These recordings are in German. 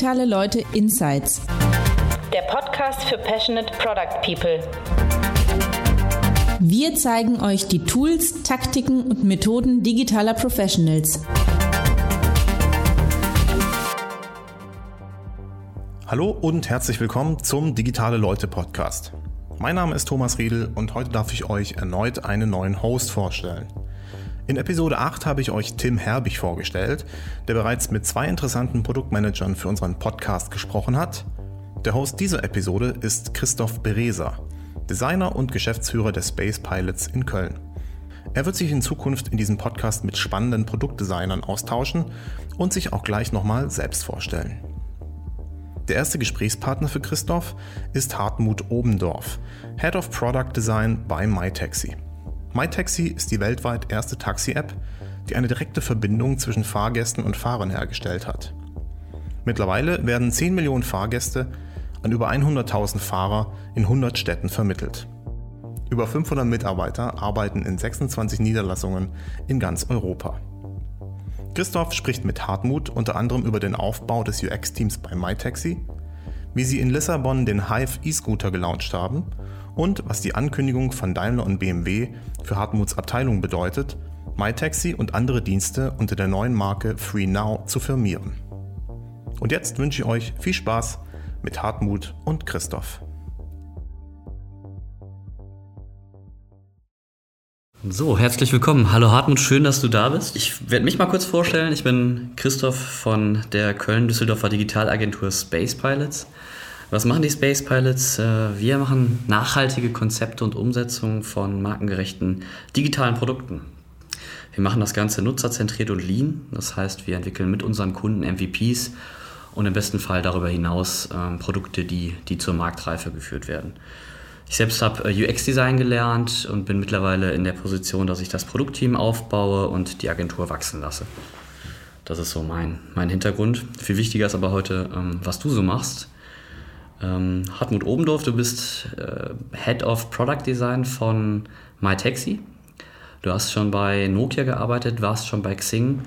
Digitale Leute Insights. Der Podcast für Passionate Product People. Wir zeigen euch die Tools, Taktiken und Methoden digitaler Professionals. Hallo und herzlich willkommen zum Digitale Leute Podcast. Mein Name ist Thomas Riedel und heute darf ich euch erneut einen neuen Host vorstellen. In Episode 8 habe ich euch Tim Herbig vorgestellt, der bereits mit zwei interessanten Produktmanagern für unseren Podcast gesprochen hat. Der Host dieser Episode ist Christoph Bereser, Designer und Geschäftsführer der Space Pilots in Köln. Er wird sich in Zukunft in diesem Podcast mit spannenden Produktdesignern austauschen und sich auch gleich nochmal selbst vorstellen. Der erste Gesprächspartner für Christoph ist Hartmut Obendorf, Head of Product Design bei MyTaxi. MyTaxi ist die weltweit erste Taxi-App, die eine direkte Verbindung zwischen Fahrgästen und Fahrern hergestellt hat. Mittlerweile werden 10 Millionen Fahrgäste an über 100.000 Fahrer in 100 Städten vermittelt. Über 500 Mitarbeiter arbeiten in 26 Niederlassungen in ganz Europa. Christoph spricht mit Hartmut unter anderem über den Aufbau des UX-Teams bei MyTaxi, wie sie in Lissabon den Hive E-Scooter gelauncht haben und was die Ankündigung von Daimler und BMW für Hartmuts Abteilung bedeutet, MyTaxi und andere Dienste unter der neuen Marke FreeNow zu firmieren. Und jetzt wünsche ich euch viel Spaß mit Hartmut und Christoph. So, herzlich willkommen. Hallo Hartmut, schön, dass du da bist. Ich werde mich mal kurz vorstellen. Ich bin Christoph von der Köln-Düsseldorfer Digitalagentur Space Pilots. Was machen die Space Pilots? Äh, wir machen nachhaltige Konzepte und Umsetzung von markengerechten digitalen Produkten. Wir machen das Ganze nutzerzentriert und lean. Das heißt, wir entwickeln mit unseren Kunden MVPs und im besten Fall darüber hinaus ähm, Produkte, die, die zur Marktreife geführt werden. Ich selbst habe äh, UX-Design gelernt und bin mittlerweile in der Position, dass ich das Produktteam aufbaue und die Agentur wachsen lasse. Das ist so mein, mein Hintergrund. Viel wichtiger ist aber heute, ähm, was du so machst. Ähm, Hartmut Obendorf, du bist äh, Head of Product Design von MyTaxi. Du hast schon bei Nokia gearbeitet, warst schon bei Xing.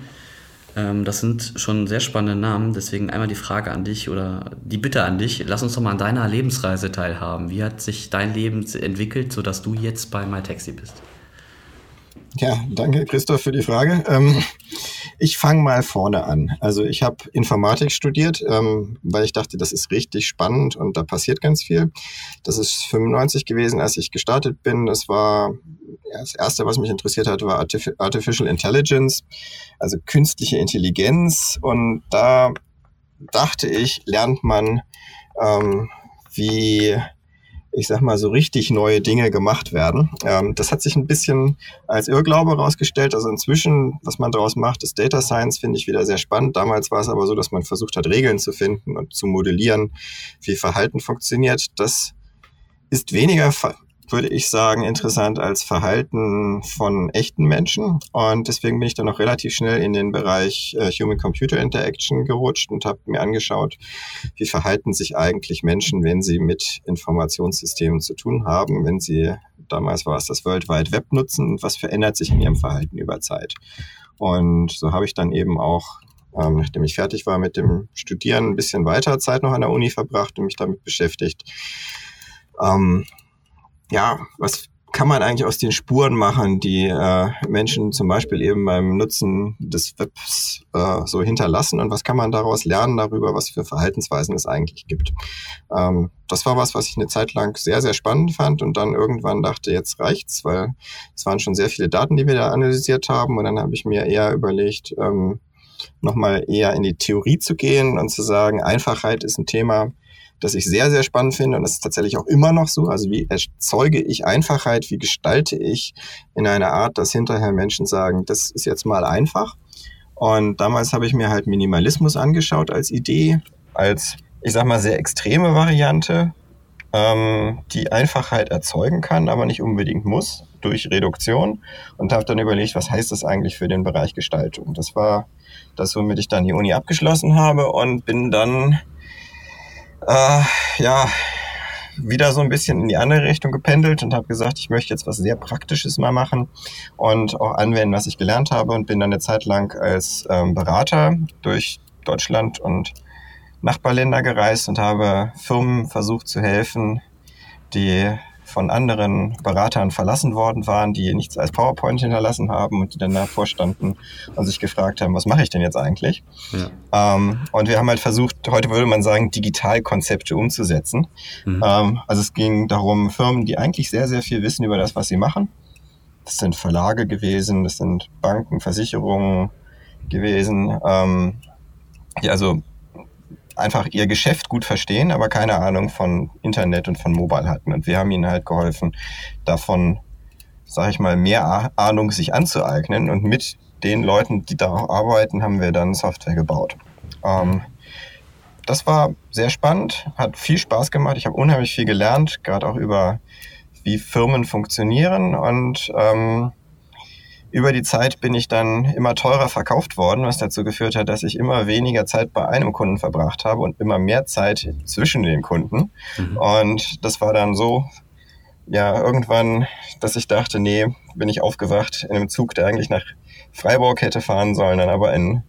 Ähm, das sind schon sehr spannende Namen, deswegen einmal die Frage an dich oder die Bitte an dich. Lass uns doch mal an deiner Lebensreise teilhaben. Wie hat sich dein Leben entwickelt, sodass du jetzt bei MyTaxi bist? Ja, danke Christoph für die Frage. Ähm, ich fange mal vorne an. Also ich habe Informatik studiert, ähm, weil ich dachte, das ist richtig spannend und da passiert ganz viel. Das ist 95 gewesen, als ich gestartet bin. Das war ja, das erste, was mich interessiert hat, war Artificial Intelligence, also künstliche Intelligenz. Und da dachte ich, lernt man, ähm, wie ich sag mal, so richtig neue Dinge gemacht werden. Ähm, das hat sich ein bisschen als Irrglaube herausgestellt. Also inzwischen, was man daraus macht, ist Data Science, finde ich wieder sehr spannend. Damals war es aber so, dass man versucht hat, Regeln zu finden und zu modellieren, wie Verhalten funktioniert. Das ist weniger würde ich sagen, interessant als Verhalten von echten Menschen. Und deswegen bin ich dann auch relativ schnell in den Bereich äh, Human-Computer Interaction gerutscht und habe mir angeschaut, wie verhalten sich eigentlich Menschen, wenn sie mit Informationssystemen zu tun haben, wenn sie, damals war es das World Wide Web nutzen was verändert sich in ihrem Verhalten über Zeit. Und so habe ich dann eben auch ähm, nachdem ich fertig war mit dem Studieren, ein bisschen weiter Zeit noch an der Uni verbracht und mich damit beschäftigt, ähm, ja, was kann man eigentlich aus den Spuren machen, die äh, Menschen zum Beispiel eben beim Nutzen des Webs äh, so hinterlassen und was kann man daraus lernen darüber, was für Verhaltensweisen es eigentlich gibt. Ähm, das war was, was ich eine Zeit lang sehr, sehr spannend fand und dann irgendwann dachte, jetzt reicht's, weil es waren schon sehr viele Daten, die wir da analysiert haben und dann habe ich mir eher überlegt, ähm, nochmal eher in die Theorie zu gehen und zu sagen, Einfachheit ist ein Thema, das ich sehr, sehr spannend finde und das ist tatsächlich auch immer noch so. Also wie erzeuge ich Einfachheit, wie gestalte ich in einer Art, dass hinterher Menschen sagen, das ist jetzt mal einfach. Und damals habe ich mir halt Minimalismus angeschaut als Idee, als, ich sag mal, sehr extreme Variante, ähm, die Einfachheit erzeugen kann, aber nicht unbedingt muss durch Reduktion und habe dann überlegt, was heißt das eigentlich für den Bereich Gestaltung. Das war das, womit ich dann die Uni abgeschlossen habe und bin dann äh, ja, wieder so ein bisschen in die andere Richtung gependelt und habe gesagt, ich möchte jetzt was sehr Praktisches mal machen und auch anwenden, was ich gelernt habe und bin dann eine Zeit lang als ähm, Berater durch Deutschland und Nachbarländer gereist und habe Firmen versucht zu helfen, die von anderen Beratern verlassen worden waren, die nichts als PowerPoint hinterlassen haben und die dann davor standen und sich gefragt haben, was mache ich denn jetzt eigentlich? Ja. Ähm, und wir haben halt versucht, heute würde man sagen, Digitalkonzepte umzusetzen. Mhm. Ähm, also es ging darum, Firmen, die eigentlich sehr, sehr viel wissen über das, was sie machen. Das sind Verlage gewesen, das sind Banken, Versicherungen gewesen, ähm, die also einfach ihr Geschäft gut verstehen, aber keine Ahnung von Internet und von Mobile hatten. Und wir haben ihnen halt geholfen, davon, sage ich mal, mehr Ahnung sich anzueignen. Und mit den Leuten, die da arbeiten, haben wir dann Software gebaut. Ähm, das war sehr spannend, hat viel Spaß gemacht. Ich habe unheimlich viel gelernt, gerade auch über wie Firmen funktionieren und ähm, über die Zeit bin ich dann immer teurer verkauft worden, was dazu geführt hat, dass ich immer weniger Zeit bei einem Kunden verbracht habe und immer mehr Zeit zwischen den Kunden. Mhm. Und das war dann so, ja, irgendwann, dass ich dachte, nee, bin ich aufgewacht in einem Zug, der eigentlich nach Freiburg hätte fahren sollen, dann aber in,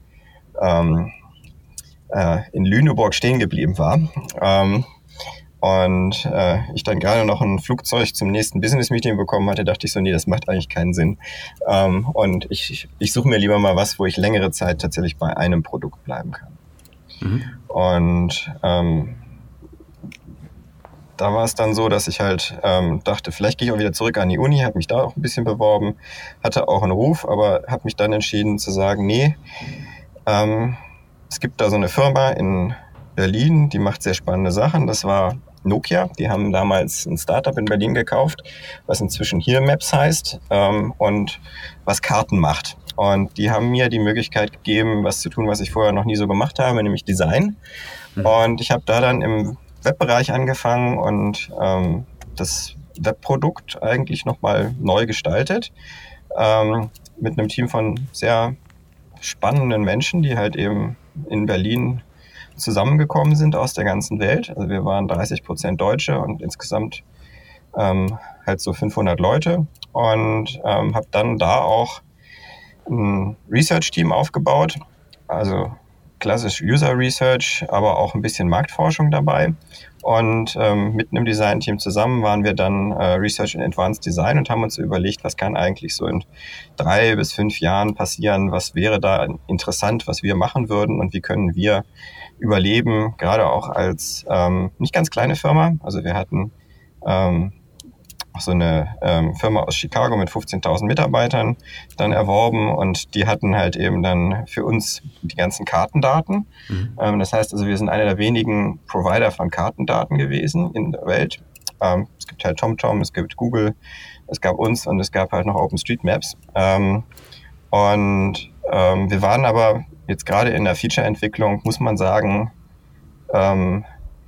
ähm, äh, in Lüneburg stehen geblieben war. Ähm, und äh, ich dann gerade noch ein Flugzeug zum nächsten Business-Meeting bekommen hatte, dachte ich so, nee, das macht eigentlich keinen Sinn. Ähm, und ich, ich suche mir lieber mal was, wo ich längere Zeit tatsächlich bei einem Produkt bleiben kann. Mhm. Und ähm, da war es dann so, dass ich halt ähm, dachte, vielleicht gehe ich auch wieder zurück an die Uni, habe mich da auch ein bisschen beworben, hatte auch einen Ruf, aber habe mich dann entschieden zu sagen, nee, ähm, es gibt da so eine Firma in Berlin, die macht sehr spannende Sachen. Das war Nokia. Die haben damals ein Startup in Berlin gekauft, was inzwischen hier Maps heißt ähm, und was Karten macht. Und die haben mir die Möglichkeit gegeben, was zu tun, was ich vorher noch nie so gemacht habe, nämlich Design. Mhm. Und ich habe da dann im Webbereich angefangen und ähm, das Webprodukt eigentlich nochmal neu gestaltet. Ähm, mit einem Team von sehr spannenden Menschen, die halt eben in Berlin zusammengekommen sind aus der ganzen Welt. Also wir waren 30 Prozent Deutsche und insgesamt ähm, halt so 500 Leute und ähm, habe dann da auch ein Research-Team aufgebaut, also klassisch User Research, aber auch ein bisschen Marktforschung dabei. Und ähm, mit einem Design-Team zusammen waren wir dann äh, Research in Advanced Design und haben uns überlegt, was kann eigentlich so in drei bis fünf Jahren passieren, was wäre da interessant, was wir machen würden und wie können wir überleben, gerade auch als ähm, nicht ganz kleine Firma. Also wir hatten ähm, so eine ähm, Firma aus Chicago mit 15.000 Mitarbeitern dann erworben und die hatten halt eben dann für uns die ganzen Kartendaten. Mhm. Ähm, das heißt also, wir sind einer der wenigen Provider von Kartendaten gewesen in der Welt. Ähm, es gibt halt TomTom, es gibt Google, es gab uns und es gab halt noch OpenStreetMaps. Ähm, und ähm, wir waren aber jetzt gerade in der Feature-Entwicklung, muss man sagen, ähm,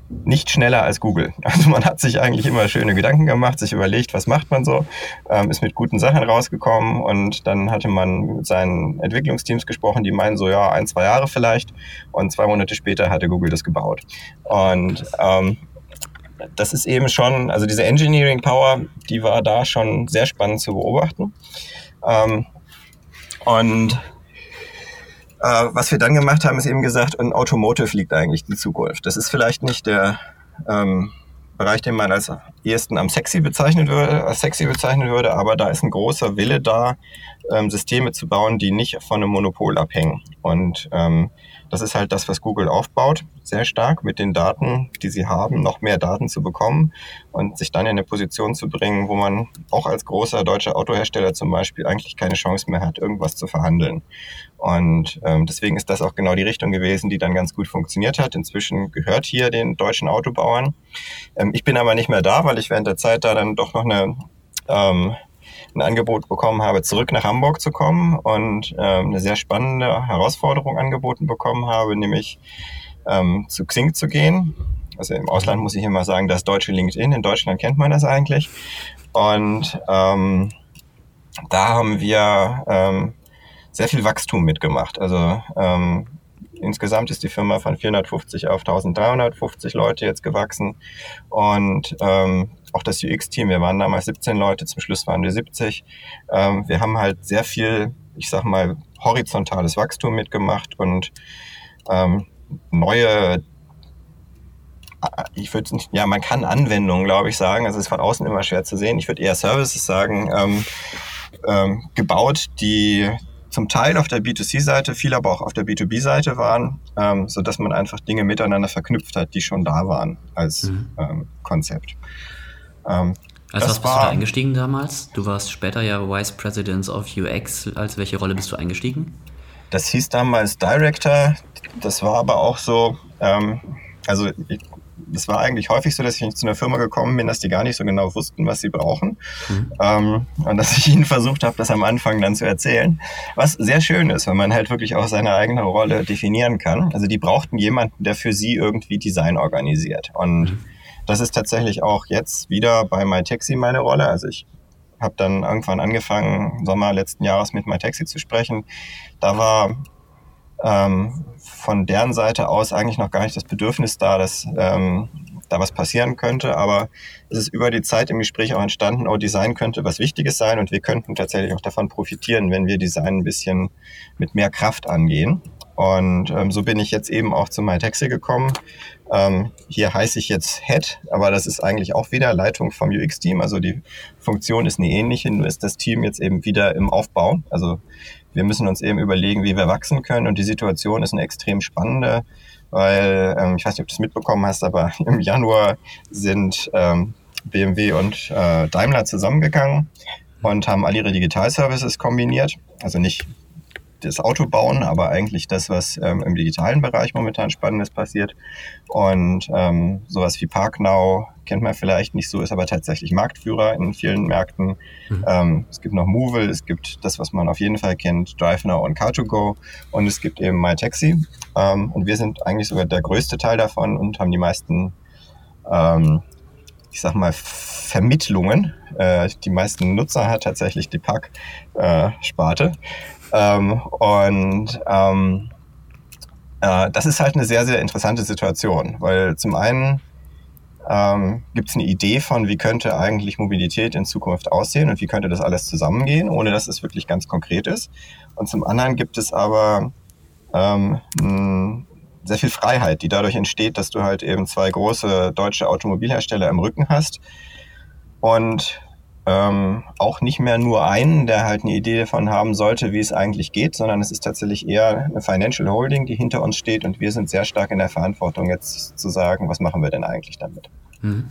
nicht schneller als Google. Also man hat sich eigentlich immer schöne Gedanken gemacht, sich überlegt, was macht man so, ähm, ist mit guten Sachen rausgekommen und dann hatte man mit seinen Entwicklungsteams gesprochen, die meinen so, ja, ein, zwei Jahre vielleicht und zwei Monate später hatte Google das gebaut. Und ähm, das ist eben schon, also diese Engineering Power, die war da schon sehr spannend zu beobachten. Ähm, und äh, was wir dann gemacht haben, ist eben gesagt, in Automotive liegt eigentlich die Zukunft. Das ist vielleicht nicht der ähm, Bereich, den man als ehesten am sexy bezeichnen würde, als sexy bezeichnen würde, aber da ist ein großer Wille da, ähm, Systeme zu bauen, die nicht von einem Monopol abhängen. Und ähm, das ist halt das, was Google aufbaut, sehr stark mit den Daten, die sie haben, noch mehr Daten zu bekommen und sich dann in eine Position zu bringen, wo man auch als großer deutscher Autohersteller zum Beispiel eigentlich keine Chance mehr hat, irgendwas zu verhandeln. Und ähm, deswegen ist das auch genau die Richtung gewesen, die dann ganz gut funktioniert hat. Inzwischen gehört hier den deutschen Autobauern. Ähm, ich bin aber nicht mehr da, weil ich während der Zeit da dann doch noch eine ähm, ein Angebot bekommen habe, zurück nach Hamburg zu kommen und ähm, eine sehr spannende Herausforderung angeboten bekommen habe, nämlich ähm, zu Xing zu gehen. Also im Ausland muss ich immer sagen, das deutsche LinkedIn. In Deutschland kennt man das eigentlich. Und ähm, da haben wir ähm, sehr viel Wachstum mitgemacht. Also ähm, insgesamt ist die Firma von 450 auf 1350 Leute jetzt gewachsen. Und ähm, auch das UX-Team, wir waren damals 17 Leute, zum Schluss waren wir 70. Ähm, wir haben halt sehr viel, ich sag mal, horizontales Wachstum mitgemacht und ähm, neue ich würde ja, man kann Anwendungen, glaube ich, sagen. Also es ist von außen immer schwer zu sehen. Ich würde eher Services sagen, ähm, ähm, gebaut, die zum Teil auf der B2C-Seite, viel aber auch auf der B2B-Seite waren, ähm, so dass man einfach Dinge miteinander verknüpft hat, die schon da waren als mhm. ähm, Konzept. Ähm, als was bist war, du da eingestiegen damals? Du warst später ja Vice President of UX. Als welche Rolle bist du eingestiegen? Das hieß damals Director. Das war aber auch so, ähm, also ich, das war eigentlich häufig so, dass ich zu einer Firma gekommen bin, dass die gar nicht so genau wussten, was sie brauchen. Mhm. Ähm, und dass ich ihnen versucht habe, das am Anfang dann zu erzählen. Was sehr schön ist, wenn man halt wirklich auch seine eigene Rolle definieren kann. Also die brauchten jemanden, der für sie irgendwie Design organisiert. Und mhm. das ist tatsächlich auch jetzt wieder bei MyTaxi meine Rolle. Also ich habe dann irgendwann angefangen, Sommer letzten Jahres mit MyTaxi zu sprechen. Da war ähm, von deren Seite aus eigentlich noch gar nicht das Bedürfnis da, dass ähm, da was passieren könnte. Aber es ist über die Zeit im Gespräch auch entstanden, oh, Design könnte was Wichtiges sein und wir könnten tatsächlich auch davon profitieren, wenn wir Design ein bisschen mit mehr Kraft angehen. Und ähm, so bin ich jetzt eben auch zu MyTaxi gekommen. Ähm, hier heiße ich jetzt Head, aber das ist eigentlich auch wieder Leitung vom UX-Team. Also die Funktion ist eine ähnliche, nur ist das Team jetzt eben wieder im Aufbau. Also wir müssen uns eben überlegen, wie wir wachsen können. Und die Situation ist eine extrem spannende, weil, ähm, ich weiß nicht, ob du es mitbekommen hast, aber im Januar sind ähm, BMW und äh, Daimler zusammengegangen und haben all ihre Digitalservices kombiniert. Also nicht das Auto bauen, aber eigentlich das, was ähm, im digitalen Bereich momentan Spannendes passiert. Und ähm, sowas wie ParkNow kennt man vielleicht nicht so, ist aber tatsächlich Marktführer in vielen Märkten. Mhm. Ähm, es gibt noch Movil, es gibt das, was man auf jeden Fall kennt, DriveNow und Car2Go und es gibt eben MyTaxi. Ähm, und wir sind eigentlich sogar der größte Teil davon und haben die meisten ähm, ich sag mal, Vermittlungen. Äh, die meisten Nutzer hat tatsächlich die Pack-Sparte. Äh, ähm, und ähm, äh, das ist halt eine sehr, sehr interessante Situation, weil zum einen ähm, gibt es eine Idee von, wie könnte eigentlich Mobilität in Zukunft aussehen und wie könnte das alles zusammengehen, ohne dass es wirklich ganz konkret ist. Und zum anderen gibt es aber ähm, sehr viel Freiheit, die dadurch entsteht, dass du halt eben zwei große deutsche Automobilhersteller im Rücken hast und ähm, auch nicht mehr nur einen, der halt eine Idee davon haben sollte, wie es eigentlich geht, sondern es ist tatsächlich eher eine Financial Holding, die hinter uns steht und wir sind sehr stark in der Verantwortung, jetzt zu sagen, was machen wir denn eigentlich damit. Mhm.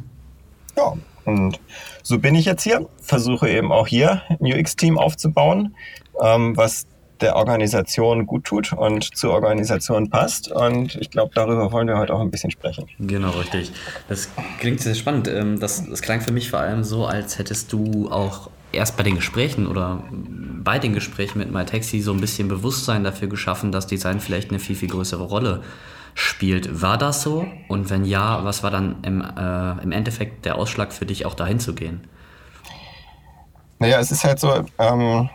Ja, und so bin ich jetzt hier, versuche eben auch hier ein UX-Team aufzubauen, ähm, was der Organisation gut tut und zur Organisation passt. Und ich glaube, darüber wollen wir heute auch ein bisschen sprechen. Genau, richtig. Das klingt sehr spannend. Ähm, das, das klang für mich vor allem so, als hättest du auch erst bei den Gesprächen oder bei den Gesprächen mit MyTaxi so ein bisschen Bewusstsein dafür geschaffen, dass Design vielleicht eine viel, viel größere Rolle spielt. War das so? Und wenn ja, was war dann im, äh, im Endeffekt der Ausschlag für dich, auch dahin zu gehen? Naja, es ist halt so, ähm,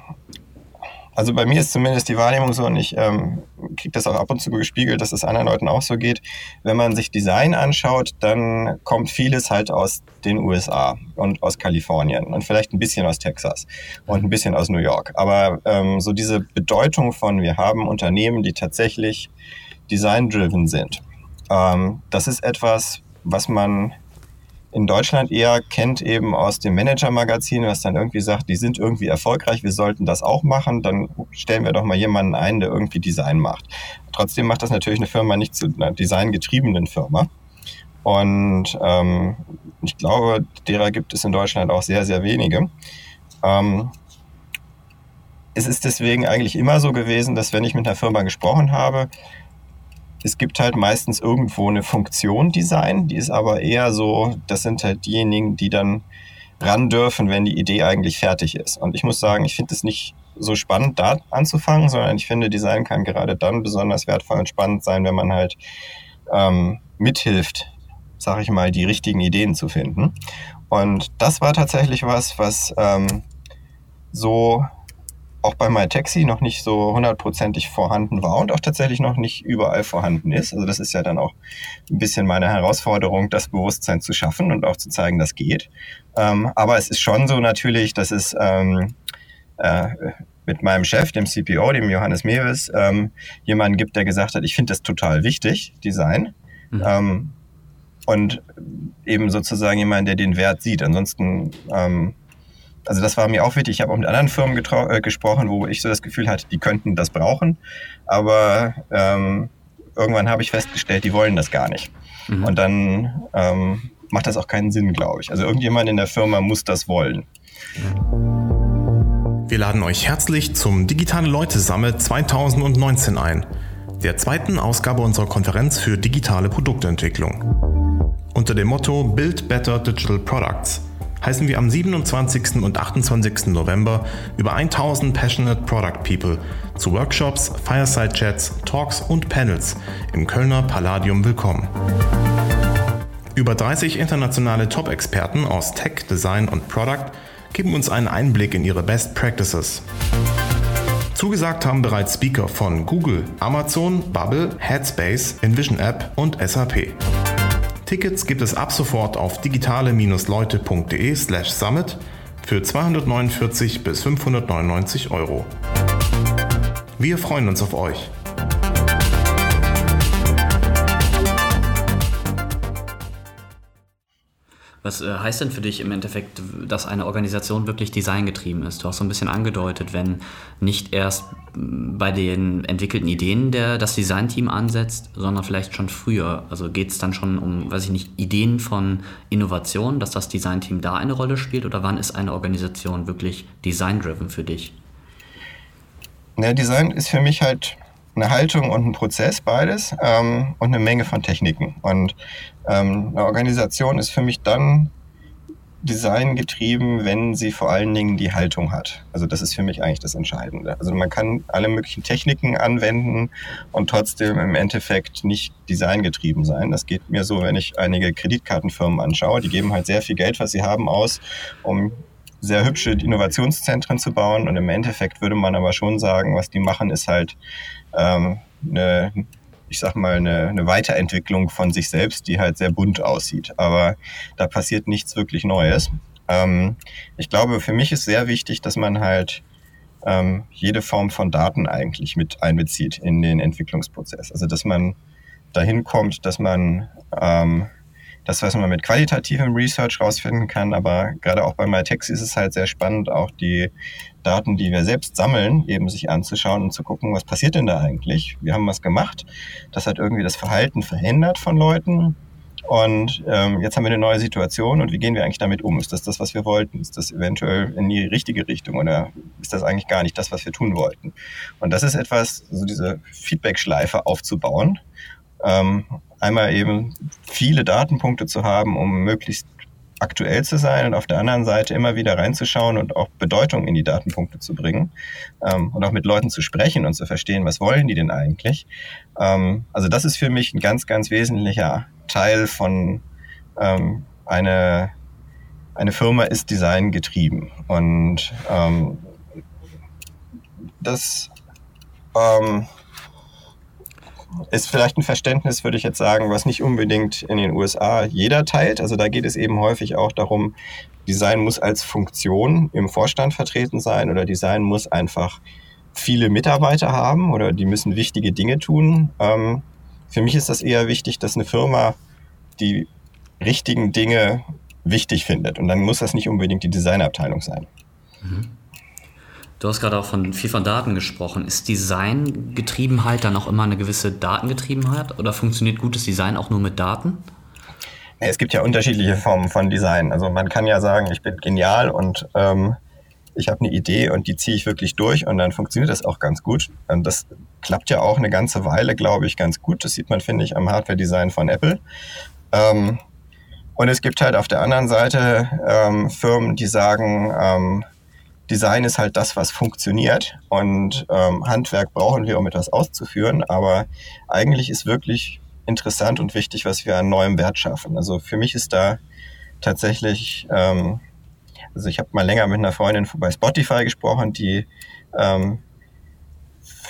also bei mir ist zumindest die Wahrnehmung so und ich ähm, kriege das auch ab und zu gespiegelt, dass es anderen Leuten auch so geht. Wenn man sich Design anschaut, dann kommt vieles halt aus den USA und aus Kalifornien und vielleicht ein bisschen aus Texas und ein bisschen aus New York. Aber ähm, so diese Bedeutung von, wir haben Unternehmen, die tatsächlich design-driven sind, ähm, das ist etwas, was man in Deutschland eher kennt eben aus dem Manager-Magazin, was dann irgendwie sagt, die sind irgendwie erfolgreich, wir sollten das auch machen, dann stellen wir doch mal jemanden ein, der irgendwie Design macht. Trotzdem macht das natürlich eine Firma nicht zu einer designgetriebenen Firma. Und ähm, ich glaube, derer gibt es in Deutschland auch sehr, sehr wenige. Ähm, es ist deswegen eigentlich immer so gewesen, dass wenn ich mit einer Firma gesprochen habe, es gibt halt meistens irgendwo eine Funktion Design, die ist aber eher so, das sind halt diejenigen, die dann ran dürfen, wenn die Idee eigentlich fertig ist. Und ich muss sagen, ich finde es nicht so spannend, da anzufangen, sondern ich finde, Design kann gerade dann besonders wertvoll und spannend sein, wenn man halt ähm, mithilft, sag ich mal, die richtigen Ideen zu finden. Und das war tatsächlich was, was ähm, so auch bei MyTaxi noch nicht so hundertprozentig vorhanden war und auch tatsächlich noch nicht überall vorhanden ist. Also das ist ja dann auch ein bisschen meine Herausforderung, das Bewusstsein zu schaffen und auch zu zeigen, das geht. Ähm, aber es ist schon so natürlich, dass es ähm, äh, mit meinem Chef, dem CPO, dem Johannes Mewes, ähm, jemanden gibt, der gesagt hat, ich finde das total wichtig, Design. Mhm. Ähm, und eben sozusagen jemand, der den Wert sieht. Ansonsten, ähm, also das war mir auch wichtig. Ich habe auch mit anderen Firmen äh, gesprochen, wo ich so das Gefühl hatte, die könnten das brauchen, aber ähm, irgendwann habe ich festgestellt, die wollen das gar nicht. Mhm. Und dann ähm, macht das auch keinen Sinn, glaube ich. Also irgendjemand in der Firma muss das wollen. Wir laden euch herzlich zum Digitale Leute Summit 2019 ein, der zweiten Ausgabe unserer Konferenz für digitale Produktentwicklung. Unter dem Motto Build Better Digital Products heißen wir am 27. und 28. November über 1000 Passionate Product People zu Workshops, Fireside Chats, Talks und Panels im Kölner Palladium willkommen. Über 30 internationale Top-Experten aus Tech, Design und Product geben uns einen Einblick in ihre Best Practices. Zugesagt haben bereits Speaker von Google, Amazon, Bubble, Headspace, Envision App und SAP. Tickets gibt es ab sofort auf digitale-leute.de slash summit für 249 bis 599 Euro. Wir freuen uns auf euch. Was äh, heißt denn für dich im Endeffekt, dass eine Organisation wirklich designgetrieben ist? Du hast so ein bisschen angedeutet, wenn nicht erst bei den entwickelten Ideen der, das Designteam ansetzt, sondern vielleicht schon früher. Also geht es dann schon um, weiß ich nicht, Ideen von Innovation, dass das Designteam da eine Rolle spielt? Oder wann ist eine Organisation wirklich design-driven für dich? Ja, Design ist für mich halt eine Haltung und ein Prozess, beides, ähm, und eine Menge von Techniken. Und ähm, eine Organisation ist für mich dann Design getrieben, wenn sie vor allen Dingen die Haltung hat. Also das ist für mich eigentlich das Entscheidende. Also man kann alle möglichen Techniken anwenden und trotzdem im Endeffekt nicht Design getrieben sein. Das geht mir so, wenn ich einige Kreditkartenfirmen anschaue. Die geben halt sehr viel Geld, was sie haben, aus, um sehr hübsche Innovationszentren zu bauen. Und im Endeffekt würde man aber schon sagen, was die machen, ist halt ähm, eine, ich sag mal, eine, eine Weiterentwicklung von sich selbst, die halt sehr bunt aussieht. Aber da passiert nichts wirklich Neues. Ähm, ich glaube, für mich ist sehr wichtig, dass man halt ähm, jede Form von Daten eigentlich mit einbezieht in den Entwicklungsprozess. Also dass man dahin kommt, dass man ähm, das, was man mit qualitativem Research rausfinden kann, aber gerade auch bei MyText ist es halt sehr spannend, auch die Daten, die wir selbst sammeln, eben sich anzuschauen und zu gucken, was passiert denn da eigentlich? Wir haben was gemacht, das hat irgendwie das Verhalten verändert von Leuten. Und ähm, jetzt haben wir eine neue Situation und wie gehen wir eigentlich damit um? Ist das das, was wir wollten? Ist das eventuell in die richtige Richtung oder ist das eigentlich gar nicht das, was wir tun wollten? Und das ist etwas, so diese Feedback-Schleife aufzubauen. Ähm, einmal eben viele Datenpunkte zu haben, um möglichst aktuell zu sein und auf der anderen Seite immer wieder reinzuschauen und auch Bedeutung in die Datenpunkte zu bringen ähm, und auch mit Leuten zu sprechen und zu verstehen, was wollen die denn eigentlich. Ähm, also das ist für mich ein ganz, ganz wesentlicher Teil von ähm, eine, eine Firma ist Design getrieben und ähm, das ähm, ist vielleicht ein Verständnis, würde ich jetzt sagen, was nicht unbedingt in den USA jeder teilt. Also da geht es eben häufig auch darum, Design muss als Funktion im Vorstand vertreten sein oder Design muss einfach viele Mitarbeiter haben oder die müssen wichtige Dinge tun. Ähm, für mich ist das eher wichtig, dass eine Firma die richtigen Dinge wichtig findet. Und dann muss das nicht unbedingt die Designabteilung sein. Mhm. Du hast gerade auch von viel von Daten gesprochen. Ist Designgetriebenheit dann auch immer eine gewisse Datengetriebenheit oder funktioniert gutes Design auch nur mit Daten? Es gibt ja unterschiedliche Formen von Design. Also man kann ja sagen, ich bin genial und ähm, ich habe eine Idee und die ziehe ich wirklich durch und dann funktioniert das auch ganz gut. Und das klappt ja auch eine ganze Weile, glaube ich, ganz gut. Das sieht man, finde ich, am Hardware-Design von Apple. Ähm, und es gibt halt auf der anderen Seite ähm, Firmen, die sagen, ähm, Design ist halt das, was funktioniert und ähm, Handwerk brauchen wir, um etwas auszuführen, aber eigentlich ist wirklich interessant und wichtig, was wir an neuem Wert schaffen. Also für mich ist da tatsächlich, ähm, also ich habe mal länger mit einer Freundin bei Spotify gesprochen, die ähm,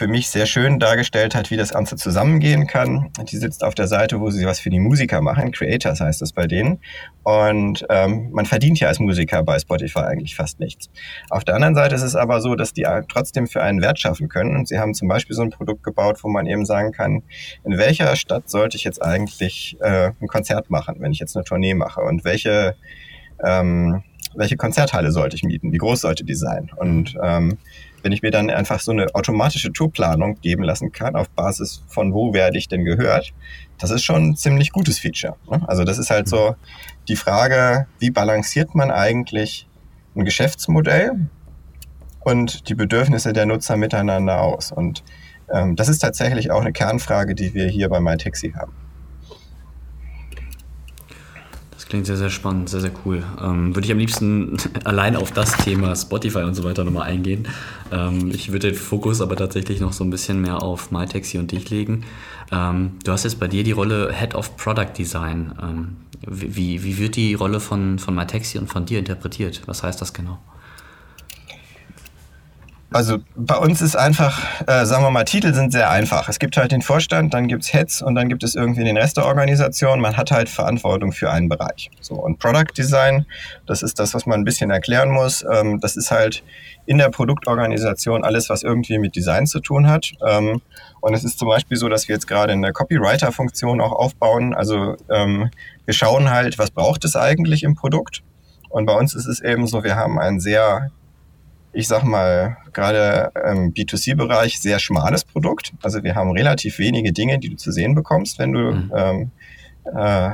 für mich sehr schön dargestellt hat, wie das Ganze zusammengehen kann. Die sitzt auf der Seite, wo sie was für die Musiker machen. Creators heißt das bei denen. Und ähm, man verdient ja als Musiker bei Spotify eigentlich fast nichts. Auf der anderen Seite ist es aber so, dass die trotzdem für einen Wert schaffen können. Und sie haben zum Beispiel so ein Produkt gebaut, wo man eben sagen kann, in welcher Stadt sollte ich jetzt eigentlich äh, ein Konzert machen, wenn ich jetzt eine Tournee mache? Und welche ähm, welche Konzerthalle sollte ich mieten, wie groß sollte die sein. Und ähm, wenn ich mir dann einfach so eine automatische Tourplanung geben lassen kann, auf Basis von wo werde ich denn gehört, das ist schon ein ziemlich gutes Feature. Ne? Also das ist halt so die Frage, wie balanciert man eigentlich ein Geschäftsmodell und die Bedürfnisse der Nutzer miteinander aus. Und ähm, das ist tatsächlich auch eine Kernfrage, die wir hier bei MyTaxi haben. Klingt sehr, sehr spannend, sehr, sehr cool. Ähm, würde ich am liebsten allein auf das Thema Spotify und so weiter nochmal eingehen. Ähm, ich würde den Fokus aber tatsächlich noch so ein bisschen mehr auf MyTaxi und dich legen. Ähm, du hast jetzt bei dir die Rolle Head of Product Design. Ähm, wie, wie wird die Rolle von, von MyTaxi und von dir interpretiert? Was heißt das genau? Also bei uns ist einfach, äh, sagen wir mal, Titel sind sehr einfach. Es gibt halt den Vorstand, dann gibt's Heads und dann gibt es irgendwie den Rest der Organisation. Man hat halt Verantwortung für einen Bereich. So und Product Design, das ist das, was man ein bisschen erklären muss. Ähm, das ist halt in der Produktorganisation alles, was irgendwie mit Design zu tun hat. Ähm, und es ist zum Beispiel so, dass wir jetzt gerade eine Copywriter-Funktion auch aufbauen. Also ähm, wir schauen halt, was braucht es eigentlich im Produkt. Und bei uns ist es eben so, wir haben ein sehr ich sag mal, gerade im B2C-Bereich sehr schmales Produkt. Also wir haben relativ wenige Dinge, die du zu sehen bekommst, wenn du mhm. ähm, äh,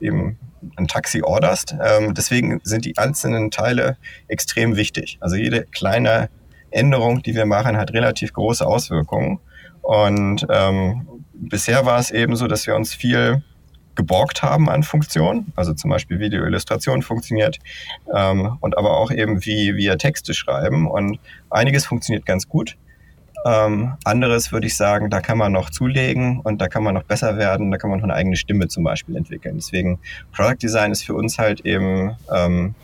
eben ein Taxi orderst. Ähm, deswegen sind die einzelnen Teile extrem wichtig. Also jede kleine Änderung, die wir machen, hat relativ große Auswirkungen. Und ähm, bisher war es eben so, dass wir uns viel geborgt haben an Funktionen, also zum Beispiel Videoillustration funktioniert ähm, und aber auch eben wie wir Texte schreiben und einiges funktioniert ganz gut. Ähm, anderes würde ich sagen, da kann man noch zulegen und da kann man noch besser werden, da kann man noch eine eigene Stimme zum Beispiel entwickeln. Deswegen Product Design ist für uns halt eben ähm,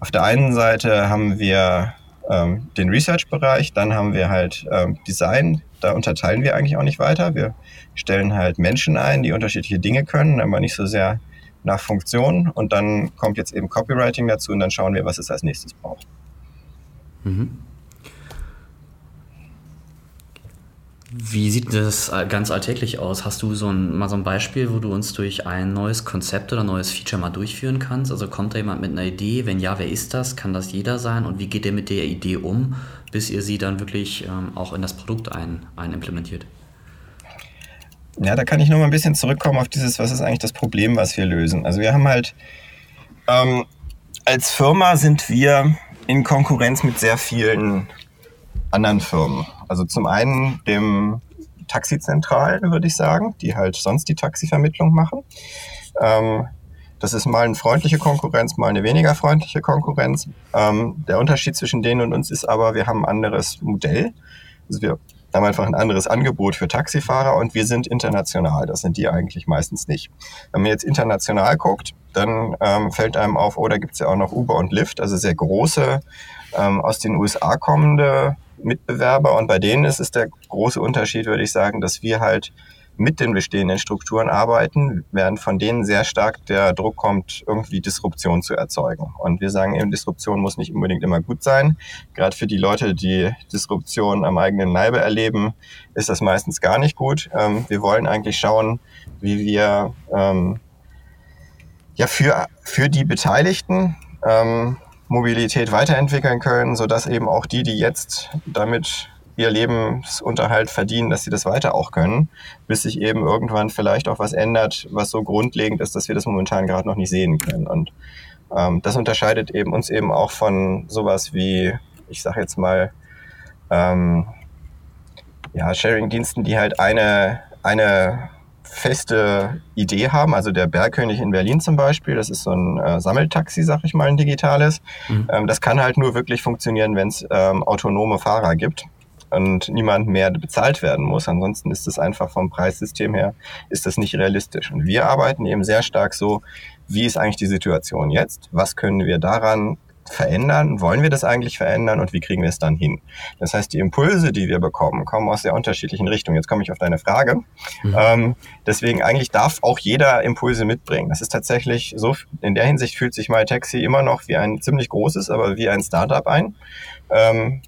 auf der einen Seite haben wir ähm, den Research-Bereich, dann haben wir halt ähm, Design, da unterteilen wir eigentlich auch nicht weiter. Wir stellen halt Menschen ein, die unterschiedliche Dinge können, aber nicht so sehr nach Funktion. Und dann kommt jetzt eben Copywriting dazu und dann schauen wir, was es als nächstes braucht. Mhm. Wie sieht das ganz alltäglich aus? Hast du so ein, mal so ein Beispiel, wo du uns durch ein neues Konzept oder neues Feature mal durchführen kannst? Also kommt da jemand mit einer Idee? Wenn ja, wer ist das? Kann das jeder sein? Und wie geht der mit der Idee um, bis ihr sie dann wirklich ähm, auch in das Produkt ein, ein implementiert? Ja, da kann ich noch mal ein bisschen zurückkommen auf dieses, was ist eigentlich das Problem, was wir lösen. Also wir haben halt, ähm, als Firma sind wir in Konkurrenz mit sehr vielen anderen Firmen. Also zum einen dem Taxizentralen, würde ich sagen, die halt sonst die Taxivermittlung machen. Ähm, das ist mal eine freundliche Konkurrenz, mal eine weniger freundliche Konkurrenz. Ähm, der Unterschied zwischen denen und uns ist aber, wir haben ein anderes Modell. Also wir haben einfach ein anderes Angebot für Taxifahrer und wir sind international. Das sind die eigentlich meistens nicht. Wenn man jetzt international guckt, dann ähm, fällt einem auf, oh, da gibt's ja auch noch Uber und Lyft, also sehr große, ähm, aus den USA kommende Mitbewerber. Und bei denen ist es der große Unterschied, würde ich sagen, dass wir halt mit den bestehenden Strukturen arbeiten, während von denen sehr stark der Druck kommt, irgendwie Disruption zu erzeugen. Und wir sagen eben, Disruption muss nicht unbedingt immer gut sein. Gerade für die Leute, die Disruption am eigenen Leibe erleben, ist das meistens gar nicht gut. Ähm, wir wollen eigentlich schauen, wie wir ähm, ja für, für die Beteiligten ähm, Mobilität weiterentwickeln können, sodass eben auch die, die jetzt damit ihr Lebensunterhalt verdienen, dass sie das weiter auch können, bis sich eben irgendwann vielleicht auch was ändert, was so grundlegend ist, dass wir das momentan gerade noch nicht sehen können. Und ähm, das unterscheidet eben uns eben auch von sowas wie, ich sage jetzt mal, ähm, ja, Sharing-Diensten, die halt eine, eine feste Idee haben. Also der Bergkönig in Berlin zum Beispiel, das ist so ein äh, Sammeltaxi, sag ich mal, ein digitales. Mhm. Ähm, das kann halt nur wirklich funktionieren, wenn es ähm, autonome Fahrer gibt und niemand mehr bezahlt werden muss. Ansonsten ist es einfach vom Preissystem her, ist das nicht realistisch. Und wir arbeiten eben sehr stark so, wie ist eigentlich die Situation jetzt? Was können wir daran verändern? Wollen wir das eigentlich verändern und wie kriegen wir es dann hin? Das heißt, die Impulse, die wir bekommen, kommen aus sehr unterschiedlichen Richtungen. Jetzt komme ich auf deine Frage. Mhm. Ähm, deswegen eigentlich darf auch jeder Impulse mitbringen. Das ist tatsächlich so, in der Hinsicht fühlt sich MyTaxi immer noch wie ein ziemlich großes, aber wie ein Startup ein. Ähm,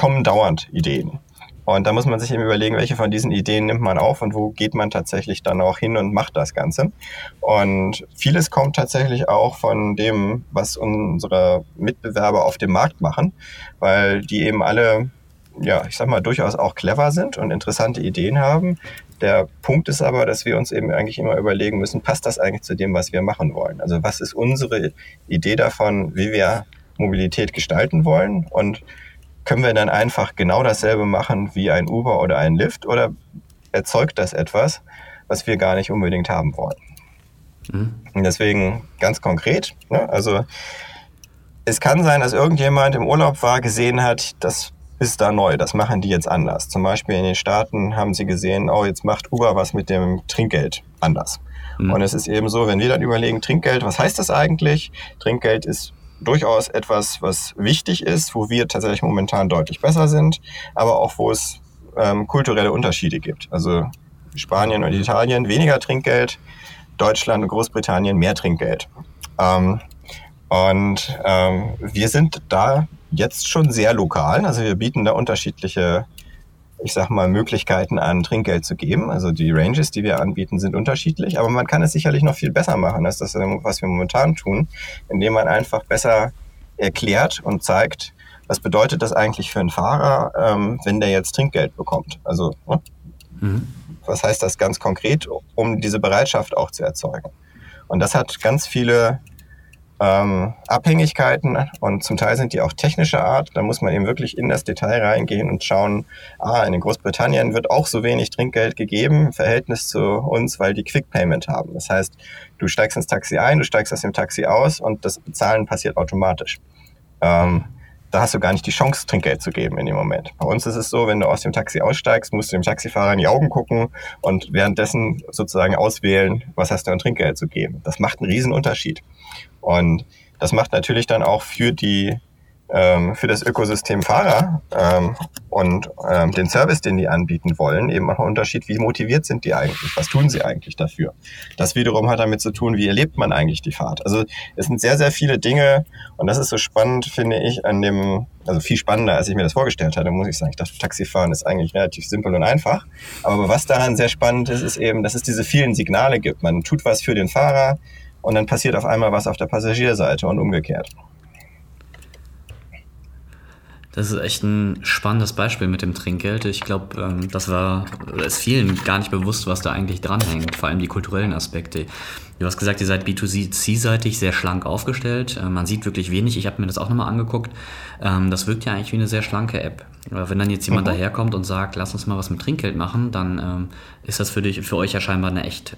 kommen dauernd Ideen. Und da muss man sich eben überlegen, welche von diesen Ideen nimmt man auf und wo geht man tatsächlich dann auch hin und macht das Ganze. Und vieles kommt tatsächlich auch von dem, was unsere Mitbewerber auf dem Markt machen, weil die eben alle, ja, ich sag mal, durchaus auch clever sind und interessante Ideen haben. Der Punkt ist aber, dass wir uns eben eigentlich immer überlegen müssen, passt das eigentlich zu dem, was wir machen wollen? Also was ist unsere Idee davon, wie wir Mobilität gestalten wollen und können wir dann einfach genau dasselbe machen wie ein Uber oder ein Lyft oder erzeugt das etwas, was wir gar nicht unbedingt haben wollen? Mhm. Und deswegen ganz konkret, ne, also es kann sein, dass irgendjemand im Urlaub war, gesehen hat, das ist da neu, das machen die jetzt anders. Zum Beispiel in den Staaten haben sie gesehen, oh, jetzt macht Uber was mit dem Trinkgeld anders. Mhm. Und es ist eben so, wenn wir dann überlegen, Trinkgeld, was heißt das eigentlich? Trinkgeld ist durchaus etwas, was wichtig ist, wo wir tatsächlich momentan deutlich besser sind, aber auch wo es ähm, kulturelle Unterschiede gibt. Also Spanien und Italien weniger Trinkgeld, Deutschland und Großbritannien mehr Trinkgeld. Ähm, und ähm, wir sind da jetzt schon sehr lokal. Also wir bieten da unterschiedliche ich sag mal, Möglichkeiten an Trinkgeld zu geben. Also die Ranges, die wir anbieten, sind unterschiedlich, aber man kann es sicherlich noch viel besser machen, als das, was wir momentan tun, indem man einfach besser erklärt und zeigt, was bedeutet das eigentlich für einen Fahrer, ähm, wenn der jetzt Trinkgeld bekommt. Also ne? mhm. was heißt das ganz konkret, um diese Bereitschaft auch zu erzeugen. Und das hat ganz viele ähm, Abhängigkeiten und zum Teil sind die auch technischer Art. Da muss man eben wirklich in das Detail reingehen und schauen, ah, in Großbritannien wird auch so wenig Trinkgeld gegeben im Verhältnis zu uns, weil die Quick Payment haben. Das heißt, du steigst ins Taxi ein, du steigst aus dem Taxi aus und das Bezahlen passiert automatisch. Ähm, da hast du gar nicht die Chance, Trinkgeld zu geben in dem Moment. Bei uns ist es so, wenn du aus dem Taxi aussteigst, musst du dem Taxifahrer in die Augen gucken und währenddessen sozusagen auswählen, was hast du an Trinkgeld zu geben. Das macht einen riesen Unterschied. Und das macht natürlich dann auch für die ähm, für das Ökosystem Fahrer ähm, und ähm, den Service, den die anbieten wollen, eben auch ein Unterschied, wie motiviert sind die eigentlich, was tun sie eigentlich dafür. Das wiederum hat damit zu tun, wie erlebt man eigentlich die Fahrt. Also es sind sehr, sehr viele Dinge und das ist so spannend, finde ich, an dem, also viel spannender, als ich mir das vorgestellt hatte, muss ich sagen. Ich dachte, Taxifahren ist eigentlich relativ simpel und einfach. Aber was daran sehr spannend ist, ist eben, dass es diese vielen Signale gibt. Man tut was für den Fahrer, und dann passiert auf einmal was auf der Passagierseite und umgekehrt. Das ist echt ein spannendes Beispiel mit dem Trinkgeld. Ich glaube, ähm, das war es vielen gar nicht bewusst, was da eigentlich dranhängt, vor allem die kulturellen Aspekte. Du hast gesagt, ihr seid B2C-seitig sehr schlank aufgestellt. Äh, man sieht wirklich wenig. Ich habe mir das auch nochmal angeguckt. Ähm, das wirkt ja eigentlich wie eine sehr schlanke App. Wenn dann jetzt jemand mhm. daherkommt und sagt, lass uns mal was mit Trinkgeld machen, dann ähm, ist das für dich, für euch ja scheinbar eine echt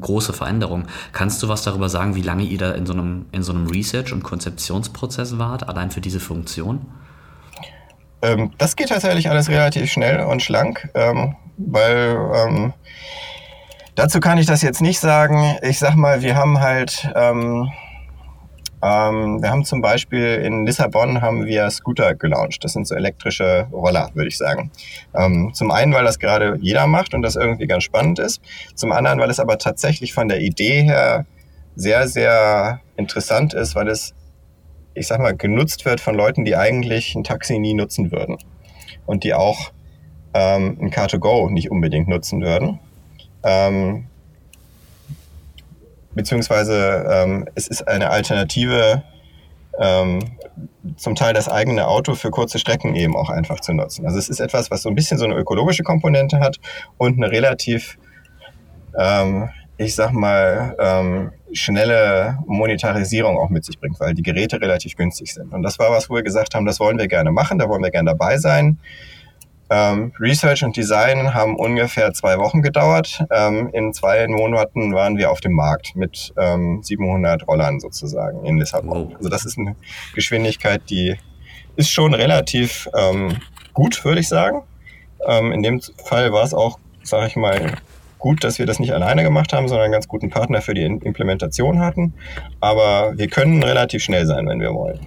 große Veränderung. Kannst du was darüber sagen, wie lange ihr da in so einem, in so einem Research- und Konzeptionsprozess wart, allein für diese Funktion? Ähm, das geht tatsächlich alles relativ schnell und schlank, ähm, weil ähm, dazu kann ich das jetzt nicht sagen. Ich sag mal, wir haben halt, ähm, ähm, wir haben zum Beispiel in Lissabon haben wir Scooter gelauncht. Das sind so elektrische Roller, würde ich sagen. Ähm, zum einen, weil das gerade jeder macht und das irgendwie ganz spannend ist. Zum anderen, weil es aber tatsächlich von der Idee her sehr, sehr interessant ist, weil es ich sag mal, genutzt wird von Leuten, die eigentlich ein Taxi nie nutzen würden. Und die auch ähm, ein Car2Go nicht unbedingt nutzen würden. Ähm, beziehungsweise ähm, es ist eine Alternative, ähm, zum Teil das eigene Auto für kurze Strecken eben auch einfach zu nutzen. Also es ist etwas, was so ein bisschen so eine ökologische Komponente hat und eine relativ ähm, ich sag mal, ähm, schnelle Monetarisierung auch mit sich bringt, weil die Geräte relativ günstig sind. Und das war was, wo wir gesagt haben, das wollen wir gerne machen, da wollen wir gerne dabei sein. Ähm, Research und Design haben ungefähr zwei Wochen gedauert. Ähm, in zwei Monaten waren wir auf dem Markt mit ähm, 700 Rollern sozusagen in Lissabon. Also das ist eine Geschwindigkeit, die ist schon relativ ähm, gut, würde ich sagen. Ähm, in dem Fall war es auch, sage ich mal, gut, dass wir das nicht alleine gemacht haben, sondern einen ganz guten Partner für die Implementation hatten. Aber wir können relativ schnell sein, wenn wir wollen.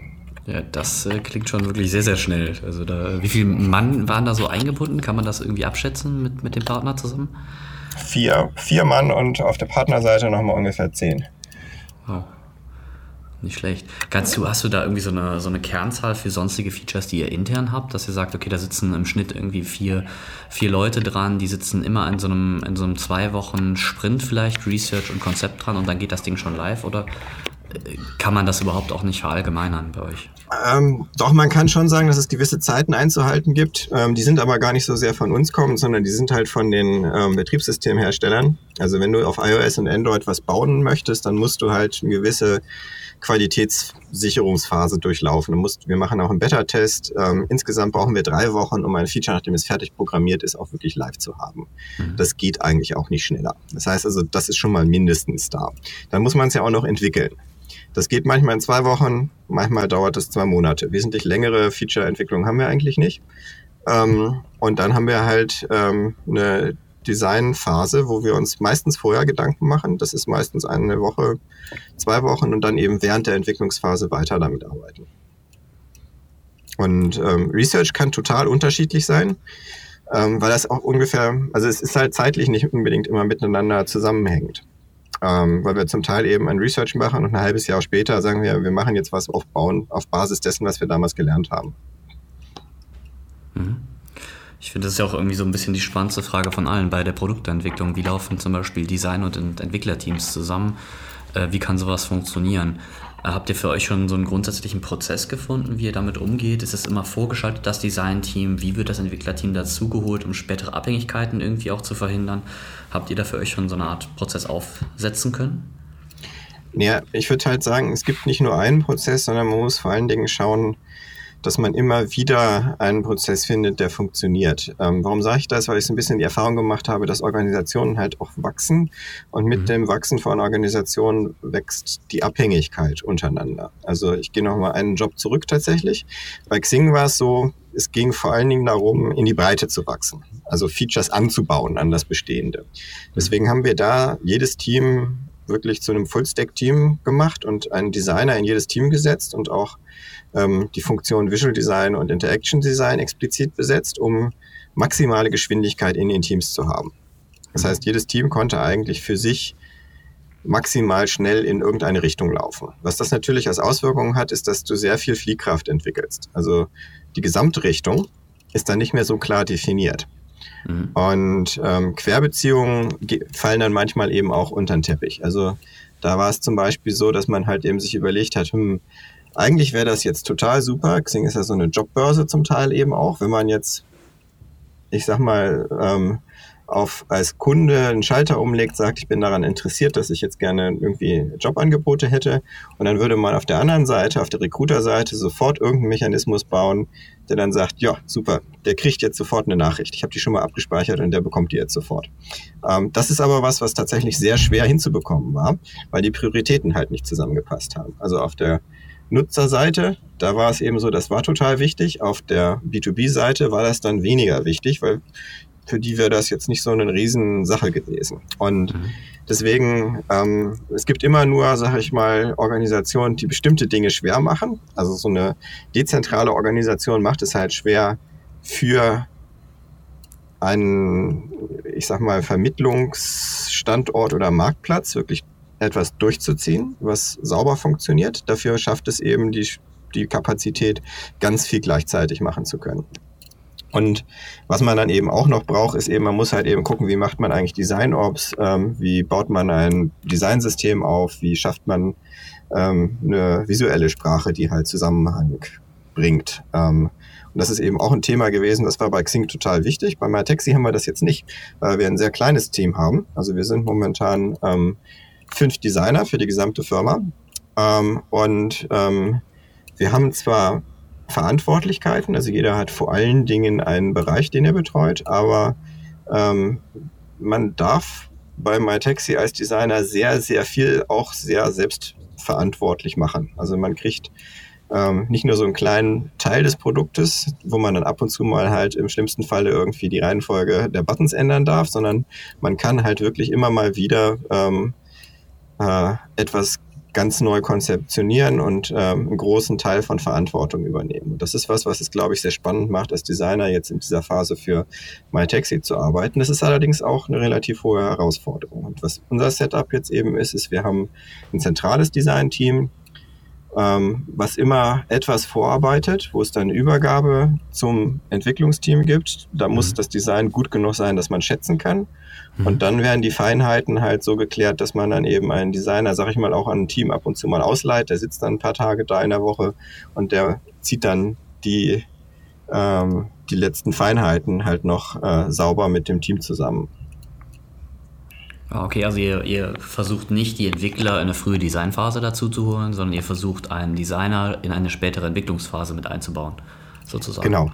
Ja, das äh, klingt schon wirklich sehr, sehr schnell. Also da, wie viele Mann waren da so eingebunden? Kann man das irgendwie abschätzen mit, mit dem Partner zusammen? Vier, vier Mann und auf der Partnerseite nochmal ungefähr zehn. Wow. Nicht schlecht. Kannst du, hast du da irgendwie so eine, so eine Kernzahl für sonstige Features, die ihr intern habt, dass ihr sagt, okay, da sitzen im Schnitt irgendwie vier, vier Leute dran, die sitzen immer in so einem, in so einem zwei Wochen Sprint vielleicht, Research und Konzept dran und dann geht das Ding schon live oder äh, kann man das überhaupt auch nicht verallgemeinern bei euch? Ähm, doch, man kann schon sagen, dass es gewisse Zeiten einzuhalten gibt. Ähm, die sind aber gar nicht so sehr von uns kommend, sondern die sind halt von den ähm, Betriebssystemherstellern. Also wenn du auf iOS und Android was bauen möchtest, dann musst du halt eine gewisse Qualitätssicherungsphase durchlaufen. Du musst, wir machen auch einen Beta-Test. Ähm, insgesamt brauchen wir drei Wochen, um ein Feature, nachdem es fertig programmiert ist, auch wirklich live zu haben. Mhm. Das geht eigentlich auch nicht schneller. Das heißt also, das ist schon mal mindestens da. Dann muss man es ja auch noch entwickeln. Das geht manchmal in zwei Wochen, manchmal dauert es zwei Monate. Wesentlich längere Feature-Entwicklung haben wir eigentlich nicht. Ähm, und dann haben wir halt ähm, eine Designphase, wo wir uns meistens vorher Gedanken machen. Das ist meistens eine Woche, zwei Wochen und dann eben während der Entwicklungsphase weiter damit arbeiten. Und ähm, Research kann total unterschiedlich sein, ähm, weil das auch ungefähr, also es ist halt zeitlich nicht unbedingt immer miteinander zusammenhängt. Ähm, weil wir zum Teil eben ein Research machen und ein halbes Jahr später sagen wir, wir machen jetzt was aufbauen auf Basis dessen, was wir damals gelernt haben. Mhm. Ich finde, das ist ja auch irgendwie so ein bisschen die spannendste Frage von allen bei der Produktentwicklung. Wie laufen zum Beispiel Design- und Entwicklerteams zusammen? Äh, wie kann sowas funktionieren? Äh, habt ihr für euch schon so einen grundsätzlichen Prozess gefunden, wie ihr damit umgeht? Ist es immer vorgeschaltet, das Design-Team? Wie wird das Entwicklerteam dazugeholt, um spätere Abhängigkeiten irgendwie auch zu verhindern? Habt ihr da für euch schon so eine Art Prozess aufsetzen können? Ja, ich würde halt sagen, es gibt nicht nur einen Prozess, sondern man muss vor allen Dingen schauen, dass man immer wieder einen Prozess findet, der funktioniert. Ähm, warum sage ich das? Weil ich so ein bisschen die Erfahrung gemacht habe, dass Organisationen halt auch wachsen und mit mhm. dem Wachsen von Organisationen wächst die Abhängigkeit untereinander. Also ich gehe nochmal einen Job zurück tatsächlich. Bei Xing war es so, es ging vor allen Dingen darum, in die Breite zu wachsen, also Features anzubauen an das Bestehende. Deswegen haben wir da jedes Team wirklich zu einem Full-Stack-Team gemacht und einen Designer in jedes Team gesetzt und auch ähm, die Funktion Visual Design und Interaction Design explizit besetzt, um maximale Geschwindigkeit in den Teams zu haben. Das heißt, jedes Team konnte eigentlich für sich maximal schnell in irgendeine Richtung laufen. Was das natürlich als Auswirkung hat, ist, dass du sehr viel Fliehkraft entwickelst. Also die Gesamtrichtung ist dann nicht mehr so klar definiert. Mhm. Und ähm, Querbeziehungen fallen dann manchmal eben auch unter den Teppich. Also da war es zum Beispiel so, dass man halt eben sich überlegt hat, hm, eigentlich wäre das jetzt total super. Xing ist ja so eine Jobbörse zum Teil eben auch. Wenn man jetzt, ich sag mal, ähm, auf als Kunde einen Schalter umlegt, sagt, ich bin daran interessiert, dass ich jetzt gerne irgendwie Jobangebote hätte. Und dann würde man auf der anderen Seite, auf der Recruiter-Seite, sofort irgendeinen Mechanismus bauen, der dann sagt, ja, super, der kriegt jetzt sofort eine Nachricht. Ich habe die schon mal abgespeichert und der bekommt die jetzt sofort. Ähm, das ist aber was, was tatsächlich sehr schwer hinzubekommen war, weil die Prioritäten halt nicht zusammengepasst haben. Also auf der Nutzerseite, da war es eben so, das war total wichtig. Auf der B2B-Seite war das dann weniger wichtig, weil für die wäre das jetzt nicht so eine Riesensache gewesen. Und mhm. deswegen, ähm, es gibt immer nur, sag ich mal, Organisationen, die bestimmte Dinge schwer machen. Also so eine dezentrale Organisation macht es halt schwer für einen, ich sag mal, Vermittlungsstandort oder Marktplatz wirklich etwas durchzuziehen, was sauber funktioniert. Dafür schafft es eben die, die Kapazität, ganz viel gleichzeitig machen zu können. Und was man dann eben auch noch braucht, ist eben, man muss halt eben gucken, wie macht man eigentlich Design-Ops, ähm, wie baut man ein Designsystem auf, wie schafft man ähm, eine visuelle Sprache, die halt Zusammenhang bringt. Ähm, und das ist eben auch ein Thema gewesen, das war bei Xing total wichtig. Bei MyTaxi haben wir das jetzt nicht, weil wir ein sehr kleines Team haben. Also wir sind momentan ähm, fünf Designer für die gesamte Firma. Ähm, und ähm, wir haben zwar Verantwortlichkeiten, also jeder hat vor allen Dingen einen Bereich, den er betreut, aber ähm, man darf bei MyTaxi als Designer sehr, sehr viel auch sehr selbstverantwortlich machen. Also man kriegt ähm, nicht nur so einen kleinen Teil des Produktes, wo man dann ab und zu mal halt im schlimmsten Falle irgendwie die Reihenfolge der Buttons ändern darf, sondern man kann halt wirklich immer mal wieder ähm, äh, etwas ganz neu konzeptionieren und ähm, einen großen Teil von Verantwortung übernehmen. Und das ist was, was es, glaube ich, sehr spannend macht, als Designer jetzt in dieser Phase für MyTaxi zu arbeiten. Das ist allerdings auch eine relativ hohe Herausforderung. Und was unser Setup jetzt eben ist, ist, wir haben ein zentrales Design-Team, was immer etwas vorarbeitet, wo es dann Übergabe zum Entwicklungsteam gibt. Da muss mhm. das Design gut genug sein, dass man schätzen kann. Mhm. Und dann werden die Feinheiten halt so geklärt, dass man dann eben einen Designer, sag ich mal, auch an ein Team ab und zu mal ausleiht. Der sitzt dann ein paar Tage da in der Woche und der zieht dann die, ähm, die letzten Feinheiten halt noch äh, sauber mit dem Team zusammen. Ah, okay, also ihr, ihr, versucht nicht die Entwickler in eine frühe Designphase dazu zu holen, sondern ihr versucht einen Designer in eine spätere Entwicklungsphase mit einzubauen, sozusagen. Genau.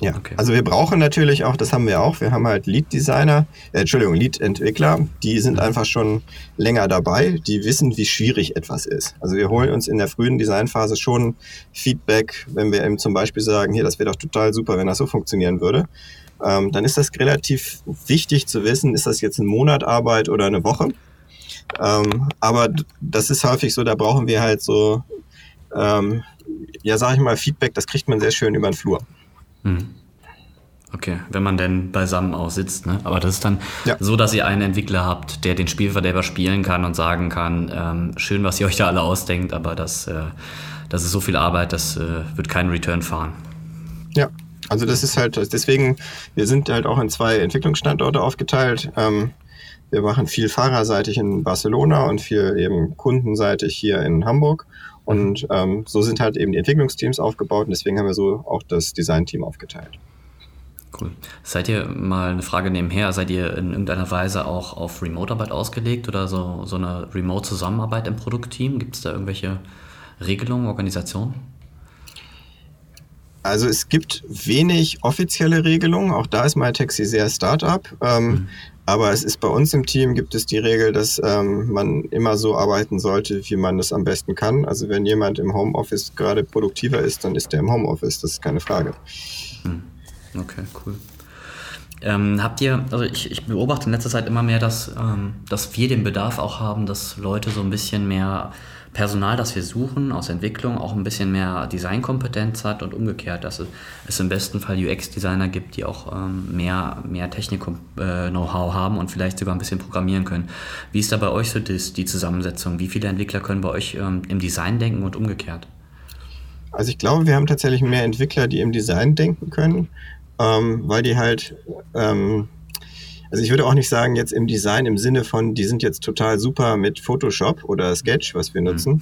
Ja, okay. also wir brauchen natürlich auch, das haben wir auch, wir haben halt Lead-Designer, äh, Entschuldigung, Lead-Entwickler, die sind einfach schon länger dabei, die wissen, wie schwierig etwas ist. Also wir holen uns in der frühen Designphase schon Feedback, wenn wir eben zum Beispiel sagen, hier, das wäre doch total super, wenn das so funktionieren würde ähm, dann ist das relativ wichtig zu wissen, ist das jetzt ein Monat Arbeit oder eine Woche. Ähm, aber das ist häufig so, da brauchen wir halt so, ähm, ja, sag ich mal, Feedback, das kriegt man sehr schön über den Flur. Hm. Okay, wenn man denn beisammen auch sitzt, ne? Aber das ist dann ja. so, dass ihr einen Entwickler habt, der den Spielverderber spielen kann und sagen kann, ähm, schön, was ihr euch da alle ausdenkt, aber das, äh, das ist so viel Arbeit, das äh, wird keinen Return fahren. Ja, also das ist halt, deswegen, wir sind halt auch in zwei Entwicklungsstandorte aufgeteilt. Ähm, wir machen viel fahrerseitig in Barcelona und viel eben kundenseitig hier in Hamburg. Und ähm, so sind halt eben die Entwicklungsteams aufgebaut und deswegen haben wir so auch das Designteam aufgeteilt. Cool. Seid ihr mal eine Frage nebenher, seid ihr in irgendeiner Weise auch auf Remote-Arbeit ausgelegt oder so, so eine Remote-Zusammenarbeit im Produktteam? Gibt es da irgendwelche Regelungen, Organisationen? Also es gibt wenig offizielle Regelungen, auch da ist MyTaxi sehr Startup. Ähm, mhm. Aber es ist bei uns im Team gibt es die Regel, dass ähm, man immer so arbeiten sollte, wie man das am besten kann. Also wenn jemand im Homeoffice gerade produktiver ist, dann ist der im Homeoffice, das ist keine Frage. Mhm. Okay, cool. Ähm, habt ihr, also ich, ich, beobachte in letzter Zeit immer mehr, dass, ähm, dass wir den Bedarf auch haben, dass Leute so ein bisschen mehr Personal, das wir suchen aus Entwicklung, auch ein bisschen mehr Designkompetenz hat und umgekehrt, dass es im besten Fall UX-Designer gibt, die auch ähm, mehr, mehr Technik-Know-how äh, haben und vielleicht sogar ein bisschen programmieren können. Wie ist da bei euch so das, die Zusammensetzung? Wie viele Entwickler können bei euch ähm, im Design denken und umgekehrt? Also ich glaube, wir haben tatsächlich mehr Entwickler, die im Design denken können, ähm, weil die halt ähm, also ich würde auch nicht sagen, jetzt im Design im Sinne von, die sind jetzt total super mit Photoshop oder Sketch, was wir mhm. nutzen. Mhm.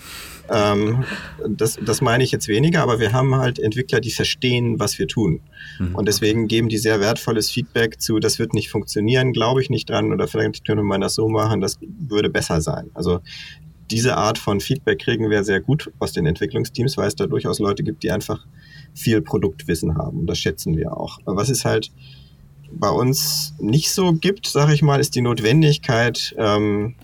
Ähm, das, das meine ich jetzt weniger, aber wir haben halt Entwickler, die verstehen, was wir tun. Mhm. Und deswegen geben die sehr wertvolles Feedback zu, das wird nicht funktionieren, glaube ich nicht dran, oder vielleicht könnte man das so machen, das würde besser sein. Also diese Art von Feedback kriegen wir sehr gut aus den Entwicklungsteams, weil es da durchaus Leute gibt, die einfach viel Produktwissen haben. Und das schätzen wir auch. Aber was ist halt bei uns nicht so gibt, sage ich mal, ist die Notwendigkeit, ähm,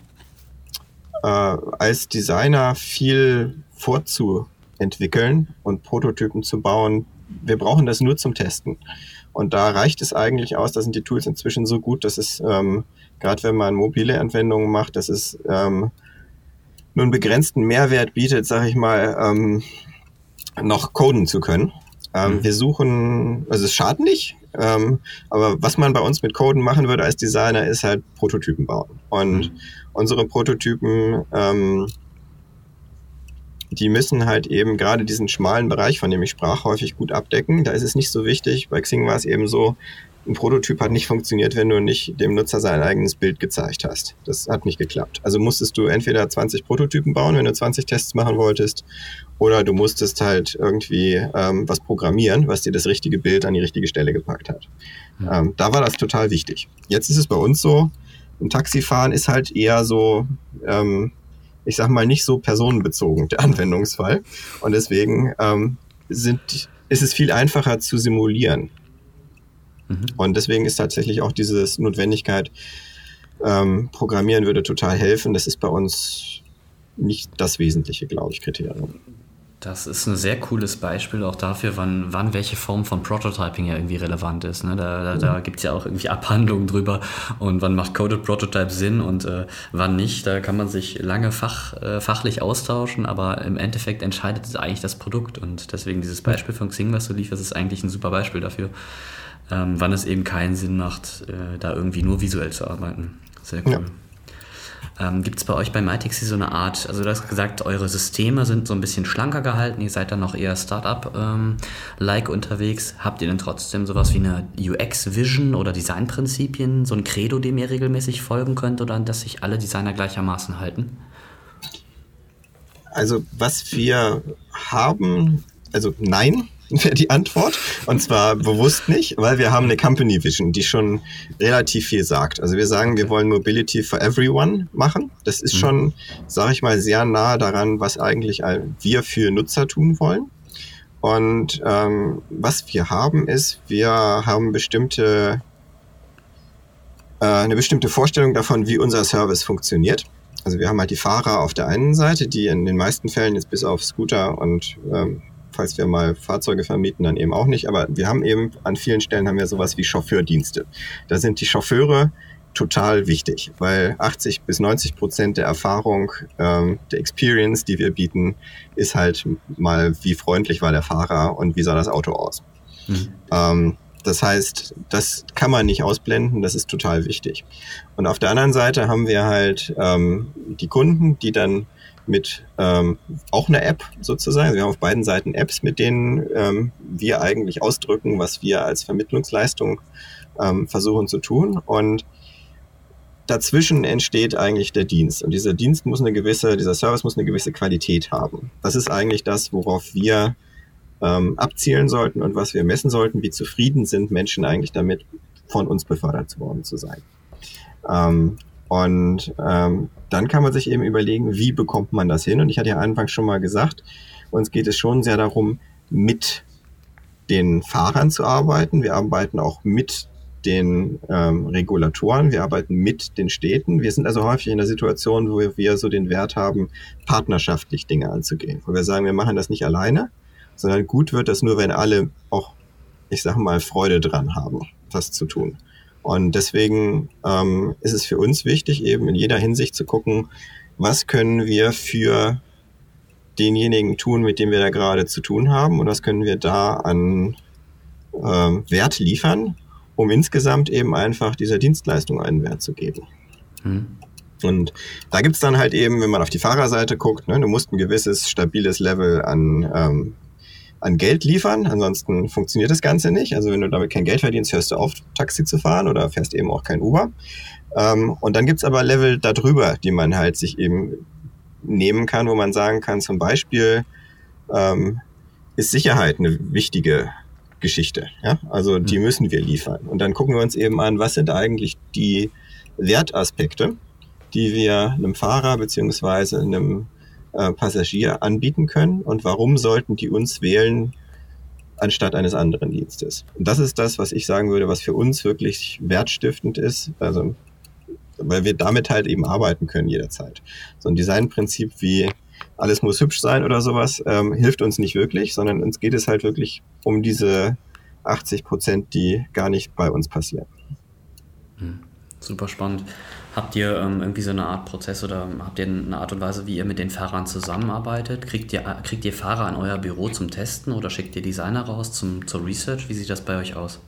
äh, als Designer viel vorzuentwickeln und Prototypen zu bauen. Wir brauchen das nur zum Testen. Und da reicht es eigentlich aus, da sind die Tools inzwischen so gut, dass es, ähm, gerade wenn man mobile Anwendungen macht, dass es ähm, nur einen begrenzten Mehrwert bietet, sage ich mal, ähm, noch coden zu können. Ähm, mhm. Wir suchen, also es schadet nicht, ähm, aber was man bei uns mit Coden machen würde als Designer, ist halt Prototypen bauen. Und mhm. unsere Prototypen, ähm, die müssen halt eben gerade diesen schmalen Bereich, von dem ich sprach, häufig gut abdecken. Da ist es nicht so wichtig. Bei Xing war es eben so, ein Prototyp hat nicht funktioniert, wenn du nicht dem Nutzer sein eigenes Bild gezeigt hast. Das hat nicht geklappt. Also musstest du entweder 20 Prototypen bauen, wenn du 20 Tests machen wolltest, oder du musstest halt irgendwie ähm, was programmieren, was dir das richtige Bild an die richtige Stelle gepackt hat. Mhm. Ähm, da war das total wichtig. Jetzt ist es bei uns so, ein Taxifahren ist halt eher so, ähm, ich sag mal, nicht so personenbezogen, der Anwendungsfall. Und deswegen ähm, sind, ist es viel einfacher zu simulieren. Mhm. Und deswegen ist tatsächlich auch diese Notwendigkeit, ähm, Programmieren würde total helfen. Das ist bei uns nicht das wesentliche, glaube ich, Kriterium. Das ist ein sehr cooles Beispiel auch dafür, wann, wann welche Form von Prototyping ja irgendwie relevant ist. Ne? Da, da, da gibt es ja auch irgendwie Abhandlungen drüber und wann macht Coded Prototype Sinn und äh, wann nicht. Da kann man sich lange fach, äh, fachlich austauschen, aber im Endeffekt entscheidet es eigentlich das Produkt. Und deswegen dieses Beispiel von Xing, was du lieferst, ist eigentlich ein super Beispiel dafür, ähm, wann es eben keinen Sinn macht, äh, da irgendwie nur visuell zu arbeiten. Sehr cool. Ja. Ähm, Gibt es bei euch bei MyTaxi so eine Art, also du hast gesagt, eure Systeme sind so ein bisschen schlanker gehalten, ihr seid dann noch eher Startup-like ähm, unterwegs. Habt ihr denn trotzdem sowas wie eine UX-Vision oder Designprinzipien, so ein Credo, dem ihr regelmäßig folgen könnt oder an das sich alle Designer gleichermaßen halten? Also was wir haben, also nein, die Antwort. Und zwar bewusst nicht, weil wir haben eine Company Vision, die schon relativ viel sagt. Also wir sagen, wir wollen Mobility for Everyone machen. Das ist mhm. schon, sage ich mal, sehr nah daran, was eigentlich wir für Nutzer tun wollen. Und ähm, was wir haben ist, wir haben bestimmte äh, eine bestimmte Vorstellung davon, wie unser Service funktioniert. Also wir haben halt die Fahrer auf der einen Seite, die in den meisten Fällen jetzt bis auf Scooter und ähm, falls wir mal Fahrzeuge vermieten, dann eben auch nicht. Aber wir haben eben an vielen Stellen haben wir sowas wie Chauffeurdienste. Da sind die Chauffeure total wichtig, weil 80 bis 90 Prozent der Erfahrung, ähm, der Experience, die wir bieten, ist halt mal, wie freundlich war der Fahrer und wie sah das Auto aus. Mhm. Ähm, das heißt, das kann man nicht ausblenden, das ist total wichtig. Und auf der anderen Seite haben wir halt ähm, die Kunden, die dann mit ähm, auch einer App sozusagen. Wir haben auf beiden Seiten Apps, mit denen ähm, wir eigentlich ausdrücken, was wir als Vermittlungsleistung ähm, versuchen zu tun. Und dazwischen entsteht eigentlich der Dienst. Und dieser Dienst muss eine gewisse, dieser Service muss eine gewisse Qualität haben. Das ist eigentlich das, worauf wir ähm, abzielen sollten und was wir messen sollten, wie zufrieden sind Menschen eigentlich damit, von uns befördert worden zu sein. Ähm, und ähm, dann kann man sich eben überlegen, wie bekommt man das hin? Und ich hatte ja anfangs schon mal gesagt, uns geht es schon sehr darum, mit den Fahrern zu arbeiten. Wir arbeiten auch mit den ähm, Regulatoren, wir arbeiten mit den Städten. Wir sind also häufig in der Situation, wo wir so den Wert haben, partnerschaftlich Dinge anzugehen. Wo wir sagen, wir machen das nicht alleine, sondern gut wird das nur, wenn alle auch, ich sage mal, Freude dran haben, das zu tun. Und deswegen ähm, ist es für uns wichtig, eben in jeder Hinsicht zu gucken, was können wir für denjenigen tun, mit dem wir da gerade zu tun haben und was können wir da an ähm, Wert liefern, um insgesamt eben einfach dieser Dienstleistung einen Wert zu geben. Hm. Und da gibt's dann halt eben, wenn man auf die Fahrerseite guckt, ne, du musst ein gewisses stabiles Level an ähm, an Geld liefern. Ansonsten funktioniert das Ganze nicht. Also wenn du damit kein Geld verdienst, hörst du auf, Taxi zu fahren oder fährst eben auch kein Uber. Ähm, und dann gibt's aber Level darüber, die man halt sich eben nehmen kann, wo man sagen kann, zum Beispiel ähm, ist Sicherheit eine wichtige Geschichte. Ja? Also die mhm. müssen wir liefern. Und dann gucken wir uns eben an, was sind eigentlich die Wertaspekte, die wir einem Fahrer beziehungsweise einem äh, Passagier anbieten können und warum sollten die uns wählen anstatt eines anderen Dienstes. Und das ist das, was ich sagen würde, was für uns wirklich wertstiftend ist, also weil wir damit halt eben arbeiten können jederzeit. So ein Designprinzip wie alles muss hübsch sein oder sowas ähm, hilft uns nicht wirklich, sondern uns geht es halt wirklich um diese 80 Prozent, die gar nicht bei uns passieren. Hm, super spannend. Habt ihr ähm, irgendwie so eine Art Prozess oder habt ihr eine Art und Weise, wie ihr mit den Fahrern zusammenarbeitet? Kriegt ihr, kriegt ihr Fahrer an euer Büro zum Testen oder schickt ihr Designer raus zum, zur Research? Wie sieht das bei euch aus?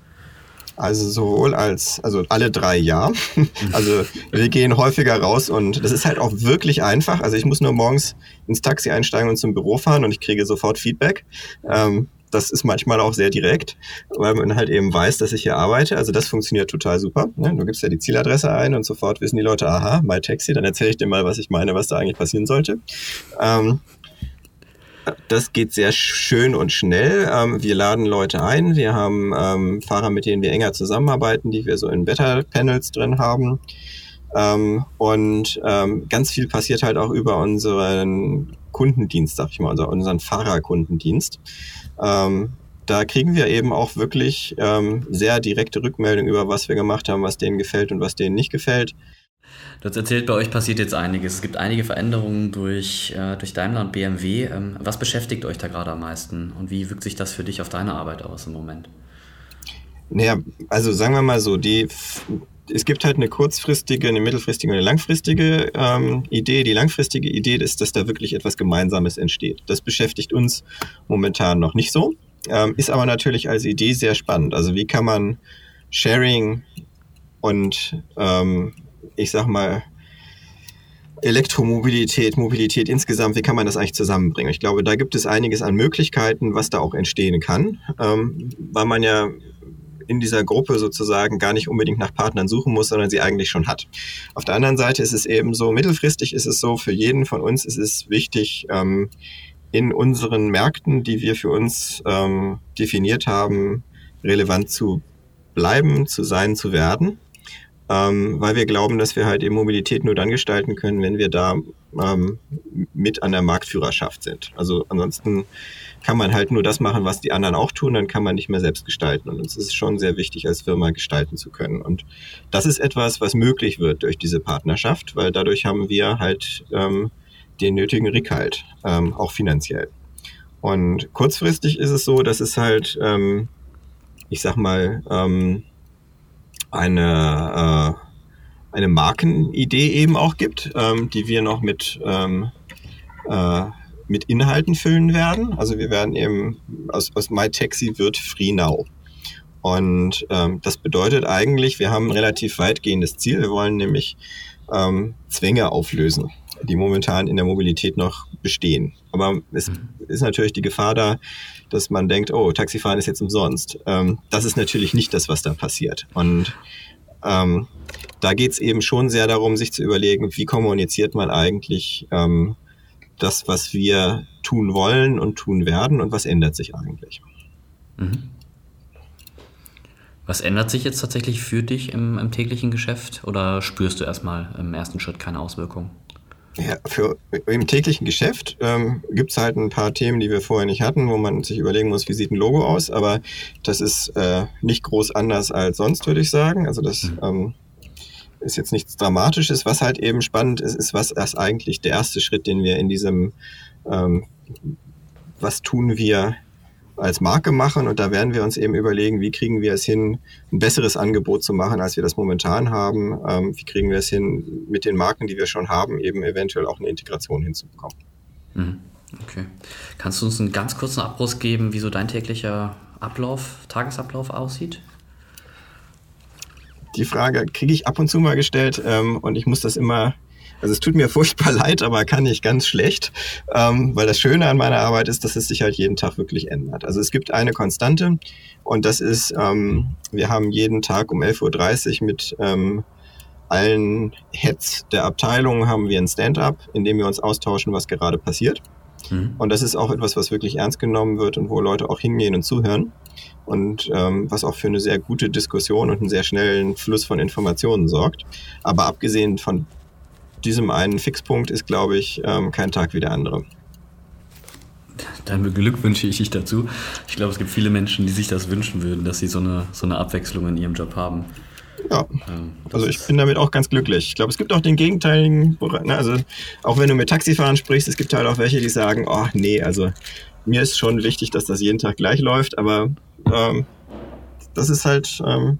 Also sowohl als, also alle drei ja. Also wir gehen häufiger raus und das ist halt auch wirklich einfach. Also ich muss nur morgens ins Taxi einsteigen und zum Büro fahren und ich kriege sofort Feedback. Ähm, das ist manchmal auch sehr direkt, weil man halt eben weiß, dass ich hier arbeite. Also das funktioniert total super. Ne? Du gibst ja die Zieladresse ein und sofort wissen die Leute, aha, my Taxi, dann erzähle ich dir mal, was ich meine, was da eigentlich passieren sollte. Ähm, das geht sehr schön und schnell. Ähm, wir laden Leute ein. Wir haben ähm, Fahrer, mit denen wir enger zusammenarbeiten, die wir so in Beta-Panels drin haben. Ähm, und ähm, ganz viel passiert halt auch über unseren Kundendienst, sag ich mal, also unseren Fahrerkundendienst. Ähm, da kriegen wir eben auch wirklich ähm, sehr direkte Rückmeldungen über, was wir gemacht haben, was denen gefällt und was denen nicht gefällt. Du hast erzählt, bei euch passiert jetzt einiges. Es gibt einige Veränderungen durch, äh, durch Daimler und BMW. Ähm, was beschäftigt euch da gerade am meisten und wie wirkt sich das für dich auf deine Arbeit aus im Moment? Naja, also sagen wir mal so, die, es gibt halt eine kurzfristige, eine mittelfristige und eine langfristige ähm, Idee. Die langfristige Idee ist, dass da wirklich etwas Gemeinsames entsteht. Das beschäftigt uns momentan noch nicht so, ähm, ist aber natürlich als Idee sehr spannend. Also wie kann man Sharing und ähm, ich sag mal, Elektromobilität, Mobilität insgesamt, wie kann man das eigentlich zusammenbringen? Ich glaube, da gibt es einiges an Möglichkeiten, was da auch entstehen kann, ähm, weil man ja in dieser Gruppe sozusagen gar nicht unbedingt nach Partnern suchen muss, sondern sie eigentlich schon hat. Auf der anderen Seite ist es eben so, mittelfristig ist es so, für jeden von uns ist es wichtig, ähm, in unseren Märkten, die wir für uns ähm, definiert haben, relevant zu bleiben, zu sein, zu werden ähm, weil wir glauben, dass wir halt eben Mobilität nur dann gestalten können, wenn wir da ähm, mit an der Marktführerschaft sind. Also ansonsten kann man halt nur das machen, was die anderen auch tun, dann kann man nicht mehr selbst gestalten. Und uns ist schon sehr wichtig, als Firma gestalten zu können. Und das ist etwas, was möglich wird durch diese Partnerschaft, weil dadurch haben wir halt ähm, den nötigen Rückhalt, ähm, auch finanziell. Und kurzfristig ist es so, dass es halt, ähm, ich sag mal, ähm, eine, äh, eine Markenidee eben auch gibt, ähm, die wir noch mit, ähm, äh, mit Inhalten füllen werden. Also wir werden eben aus, aus MyTaxi wird Free Now. Und ähm, das bedeutet eigentlich, wir haben ein relativ weitgehendes Ziel. Wir wollen nämlich ähm, Zwänge auflösen, die momentan in der Mobilität noch bestehen. Aber es ist natürlich die Gefahr da, dass man denkt, oh, Taxifahren ist jetzt umsonst. Ähm, das ist natürlich nicht das, was da passiert. Und ähm, da geht es eben schon sehr darum, sich zu überlegen, wie kommuniziert man eigentlich ähm, das, was wir tun wollen und tun werden und was ändert sich eigentlich. Mhm. Was ändert sich jetzt tatsächlich für dich im, im täglichen Geschäft oder spürst du erstmal im ersten Schritt keine Auswirkungen? Ja, für, Im täglichen Geschäft ähm, gibt es halt ein paar Themen, die wir vorher nicht hatten, wo man sich überlegen muss, wie sieht ein Logo aus, aber das ist äh, nicht groß anders als sonst, würde ich sagen. Also das mhm. ähm, ist jetzt nichts Dramatisches. Was halt eben spannend ist, ist, was ist eigentlich der erste Schritt, den wir in diesem, ähm, was tun wir als Marke machen und da werden wir uns eben überlegen, wie kriegen wir es hin, ein besseres Angebot zu machen, als wir das momentan haben. Ähm, wie kriegen wir es hin, mit den Marken, die wir schon haben, eben eventuell auch eine Integration hinzubekommen. Mhm. Okay. Kannst du uns einen ganz kurzen Abriss geben, wie so dein täglicher Ablauf, Tagesablauf aussieht? Die Frage kriege ich ab und zu mal gestellt ähm, und ich muss das immer also es tut mir furchtbar leid, aber kann ich ganz schlecht, ähm, weil das Schöne an meiner Arbeit ist, dass es sich halt jeden Tag wirklich ändert. Also es gibt eine Konstante und das ist, ähm, wir haben jeden Tag um 11.30 Uhr mit ähm, allen Heads der Abteilung haben wir ein Stand-up, in dem wir uns austauschen, was gerade passiert. Mhm. Und das ist auch etwas, was wirklich ernst genommen wird und wo Leute auch hingehen und zuhören. Und ähm, was auch für eine sehr gute Diskussion und einen sehr schnellen Fluss von Informationen sorgt. Aber abgesehen von diesem einen Fixpunkt ist, glaube ich, ähm, kein Tag wie der andere. Dann beglückwünsche ich dich dazu. Ich glaube, es gibt viele Menschen, die sich das wünschen würden, dass sie so eine, so eine Abwechslung in ihrem Job haben. Ja, also ich bin damit auch ganz glücklich. Ich glaube, es gibt auch den gegenteiligen, ne, also auch wenn du mit Taxifahren sprichst, es gibt halt auch welche, die sagen, oh nee, also mir ist schon wichtig, dass das jeden Tag gleich läuft, aber ähm, das ist halt, ähm,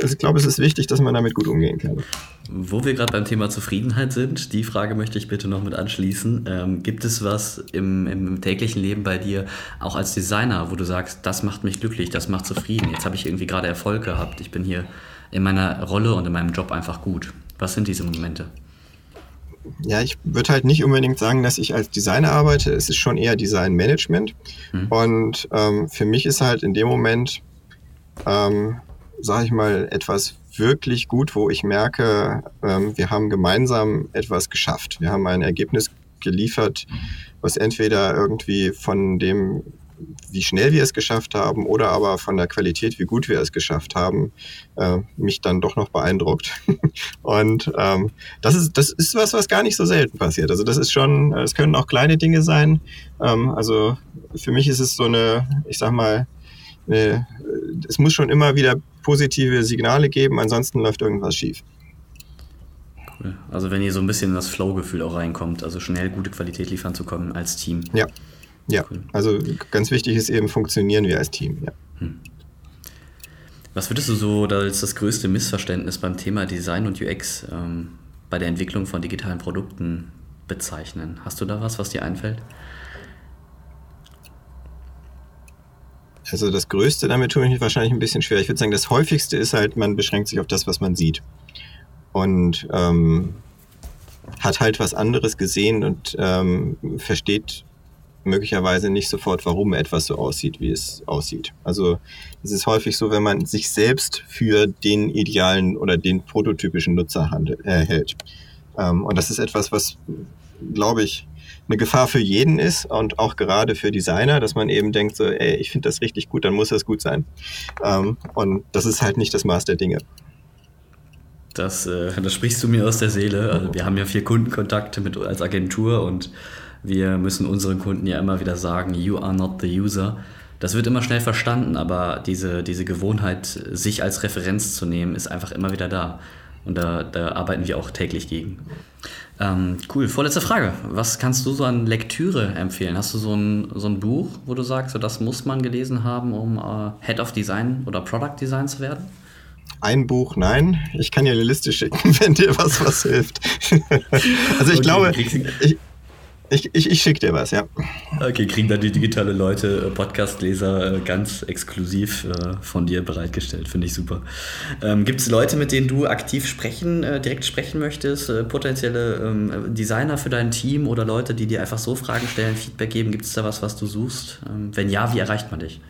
also ich glaube, es ist wichtig, dass man damit gut umgehen kann. Wo wir gerade beim Thema Zufriedenheit sind, die Frage möchte ich bitte noch mit anschließen. Ähm, gibt es was im, im, täglichen Leben bei dir, auch als Designer, wo du sagst, das macht mich glücklich, das macht zufrieden, jetzt habe ich irgendwie gerade Erfolg gehabt, ich bin hier in meiner Rolle und in meinem Job einfach gut. Was sind diese Momente? Ja, ich würde halt nicht unbedingt sagen, dass ich als Designer arbeite. Es ist schon eher Designmanagement. Hm. Und ähm, für mich ist halt in dem Moment, ähm, sage ich mal, etwas wirklich gut, wo ich merke, ähm, wir haben gemeinsam etwas geschafft. Wir haben ein Ergebnis geliefert, was entweder irgendwie von dem, wie schnell wir es geschafft haben oder aber von der Qualität, wie gut wir es geschafft haben, äh, mich dann doch noch beeindruckt. Und ähm, das, ist, das ist was, was gar nicht so selten passiert. Also das ist schon, es können auch kleine Dinge sein. Ähm, also für mich ist es so eine, ich sag mal, eine, es muss schon immer wieder positive Signale geben, ansonsten läuft irgendwas schief. Cool. Also wenn ihr so ein bisschen in das Flow-Gefühl auch reinkommt, also schnell gute Qualität liefern zu kommen als Team. Ja. Ja, cool. also ganz wichtig ist eben, funktionieren wir als Team. Ja. Hm. Was würdest du so als das größte Missverständnis beim Thema Design und UX ähm, bei der Entwicklung von digitalen Produkten bezeichnen? Hast du da was, was dir einfällt? Also das Größte, damit tue ich mich wahrscheinlich ein bisschen schwer. Ich würde sagen, das häufigste ist halt, man beschränkt sich auf das, was man sieht. Und ähm, hat halt was anderes gesehen und ähm, versteht möglicherweise nicht sofort, warum etwas so aussieht, wie es aussieht. Also es ist häufig so, wenn man sich selbst für den idealen oder den prototypischen Nutzer handelt, äh, hält. Ähm, und das ist etwas, was, glaube ich, eine Gefahr für jeden ist und auch gerade für Designer, dass man eben denkt, so, ey, ich finde das richtig gut, dann muss das gut sein. Ähm, und das ist halt nicht das Maß der Dinge. Das, äh, das sprichst du mir aus der Seele. Also wir haben ja vier Kundenkontakte mit als Agentur und wir müssen unseren Kunden ja immer wieder sagen, you are not the user. Das wird immer schnell verstanden, aber diese, diese Gewohnheit, sich als Referenz zu nehmen, ist einfach immer wieder da. Und da, da arbeiten wir auch täglich gegen. Ähm, cool, vorletzte Frage. Was kannst du so an Lektüre empfehlen? Hast du so ein, so ein Buch, wo du sagst, so das muss man gelesen haben, um äh, Head of Design oder Product Design zu werden? Ein Buch, nein. Ich kann dir eine Liste schicken, wenn dir was was hilft. also ich okay, glaube, ich, ich, ich, ich schicke dir was, ja. Okay, kriegen dann die digitale Leute, äh, Podcast-Leser, äh, ganz exklusiv äh, von dir bereitgestellt. Finde ich super. Ähm, Gibt es Leute, mit denen du aktiv sprechen, direkt sprechen möchtest? Potenzielle ähm, Designer für dein Team oder Leute, die dir einfach so Fragen stellen, Feedback geben? Gibt es da was, was du suchst? Ähm, wenn ja, wie erreicht man dich?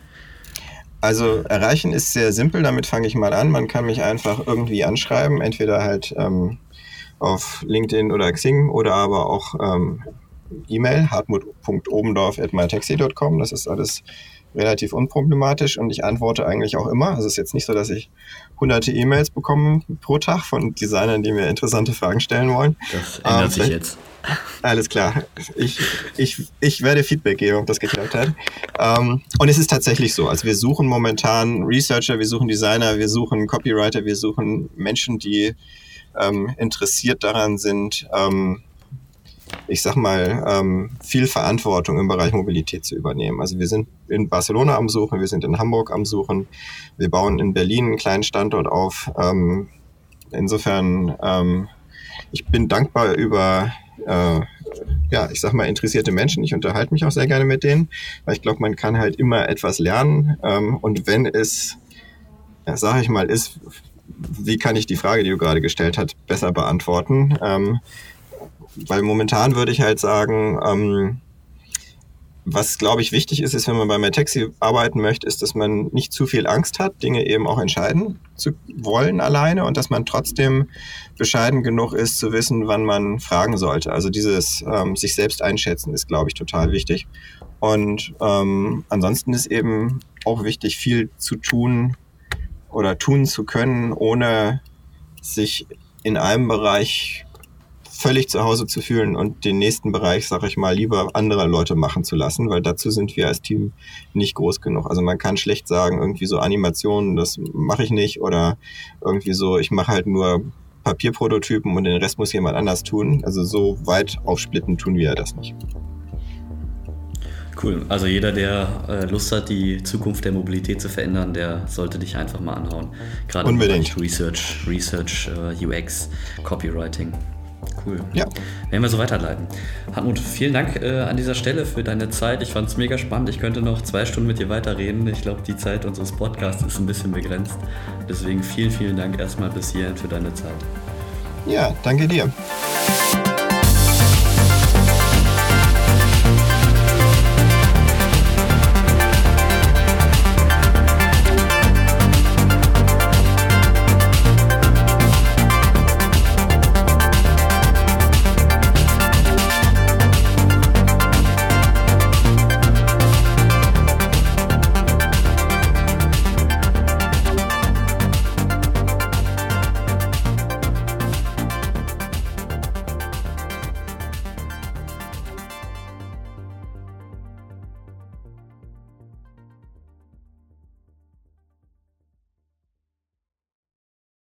Also erreichen ist sehr simpel, damit fange ich mal an. Man kann mich einfach irgendwie anschreiben, entweder halt ähm, auf LinkedIn oder Xing oder aber auch ähm, E-Mail, hartmut.obendorf.mytaxi.com. Das ist alles relativ unproblematisch und ich antworte eigentlich auch immer. Also es ist jetzt nicht so, dass ich hunderte E-Mails bekomme pro Tag von Designern, die mir interessante Fragen stellen wollen. Das ändert ähm, sich jetzt. Alles klar. Ich, ich, ich werde Feedback geben, ob das geklappt hat. Ähm, und es ist tatsächlich so. Also wir suchen momentan Researcher, wir suchen Designer, wir suchen Copywriter, wir suchen Menschen, die ähm, interessiert daran sind, ähm, ich sag mal, ähm, viel Verantwortung im Bereich Mobilität zu übernehmen. Also wir sind in Barcelona am Suchen, wir sind in Hamburg am Suchen, wir bauen in Berlin einen kleinen Standort auf. Ähm, insofern, ähm, ich bin dankbar über, äh, ja, ich sag mal, interessierte Menschen. Ich unterhalte mich auch sehr gerne mit denen, weil ich glaube, man kann halt immer etwas lernen. Ähm, und wenn es, ja, sage ich mal, ist, wie kann ich die Frage, die du gerade gestellt hast, besser beantworten? Weil momentan würde ich halt sagen, ähm, was glaube ich wichtig ist, ist, wenn man bei MyTaxi arbeiten möchte, ist, dass man nicht zu viel Angst hat, Dinge eben auch entscheiden zu wollen alleine und dass man trotzdem bescheiden genug ist, zu wissen, wann man fragen sollte. Also dieses ähm, sich selbst einschätzen ist, glaube ich, total wichtig. Und ähm, ansonsten ist eben auch wichtig, viel zu tun oder tun zu können, ohne sich in einem Bereich völlig zu Hause zu fühlen und den nächsten Bereich, sag ich mal, lieber andere Leute machen zu lassen, weil dazu sind wir als Team nicht groß genug. Also man kann schlecht sagen, irgendwie so Animationen, das mache ich nicht oder irgendwie so, ich mache halt nur Papierprototypen und den Rest muss jemand anders tun. Also so weit aufsplitten tun wir das nicht. Cool. Also jeder, der äh, Lust hat, die Zukunft der Mobilität zu verändern, der sollte dich einfach mal anhauen. Gerade Unbedingt. Research, Research, äh, UX, Copywriting. Cool. Ja. Werden wir so weiterleiten. Hartmut, vielen Dank äh, an dieser Stelle für deine Zeit. Ich fand es mega spannend. Ich könnte noch zwei Stunden mit dir weiterreden. Ich glaube, die Zeit unseres Podcasts ist ein bisschen begrenzt. Deswegen vielen, vielen Dank erstmal bis hierhin für deine Zeit. Ja, danke dir.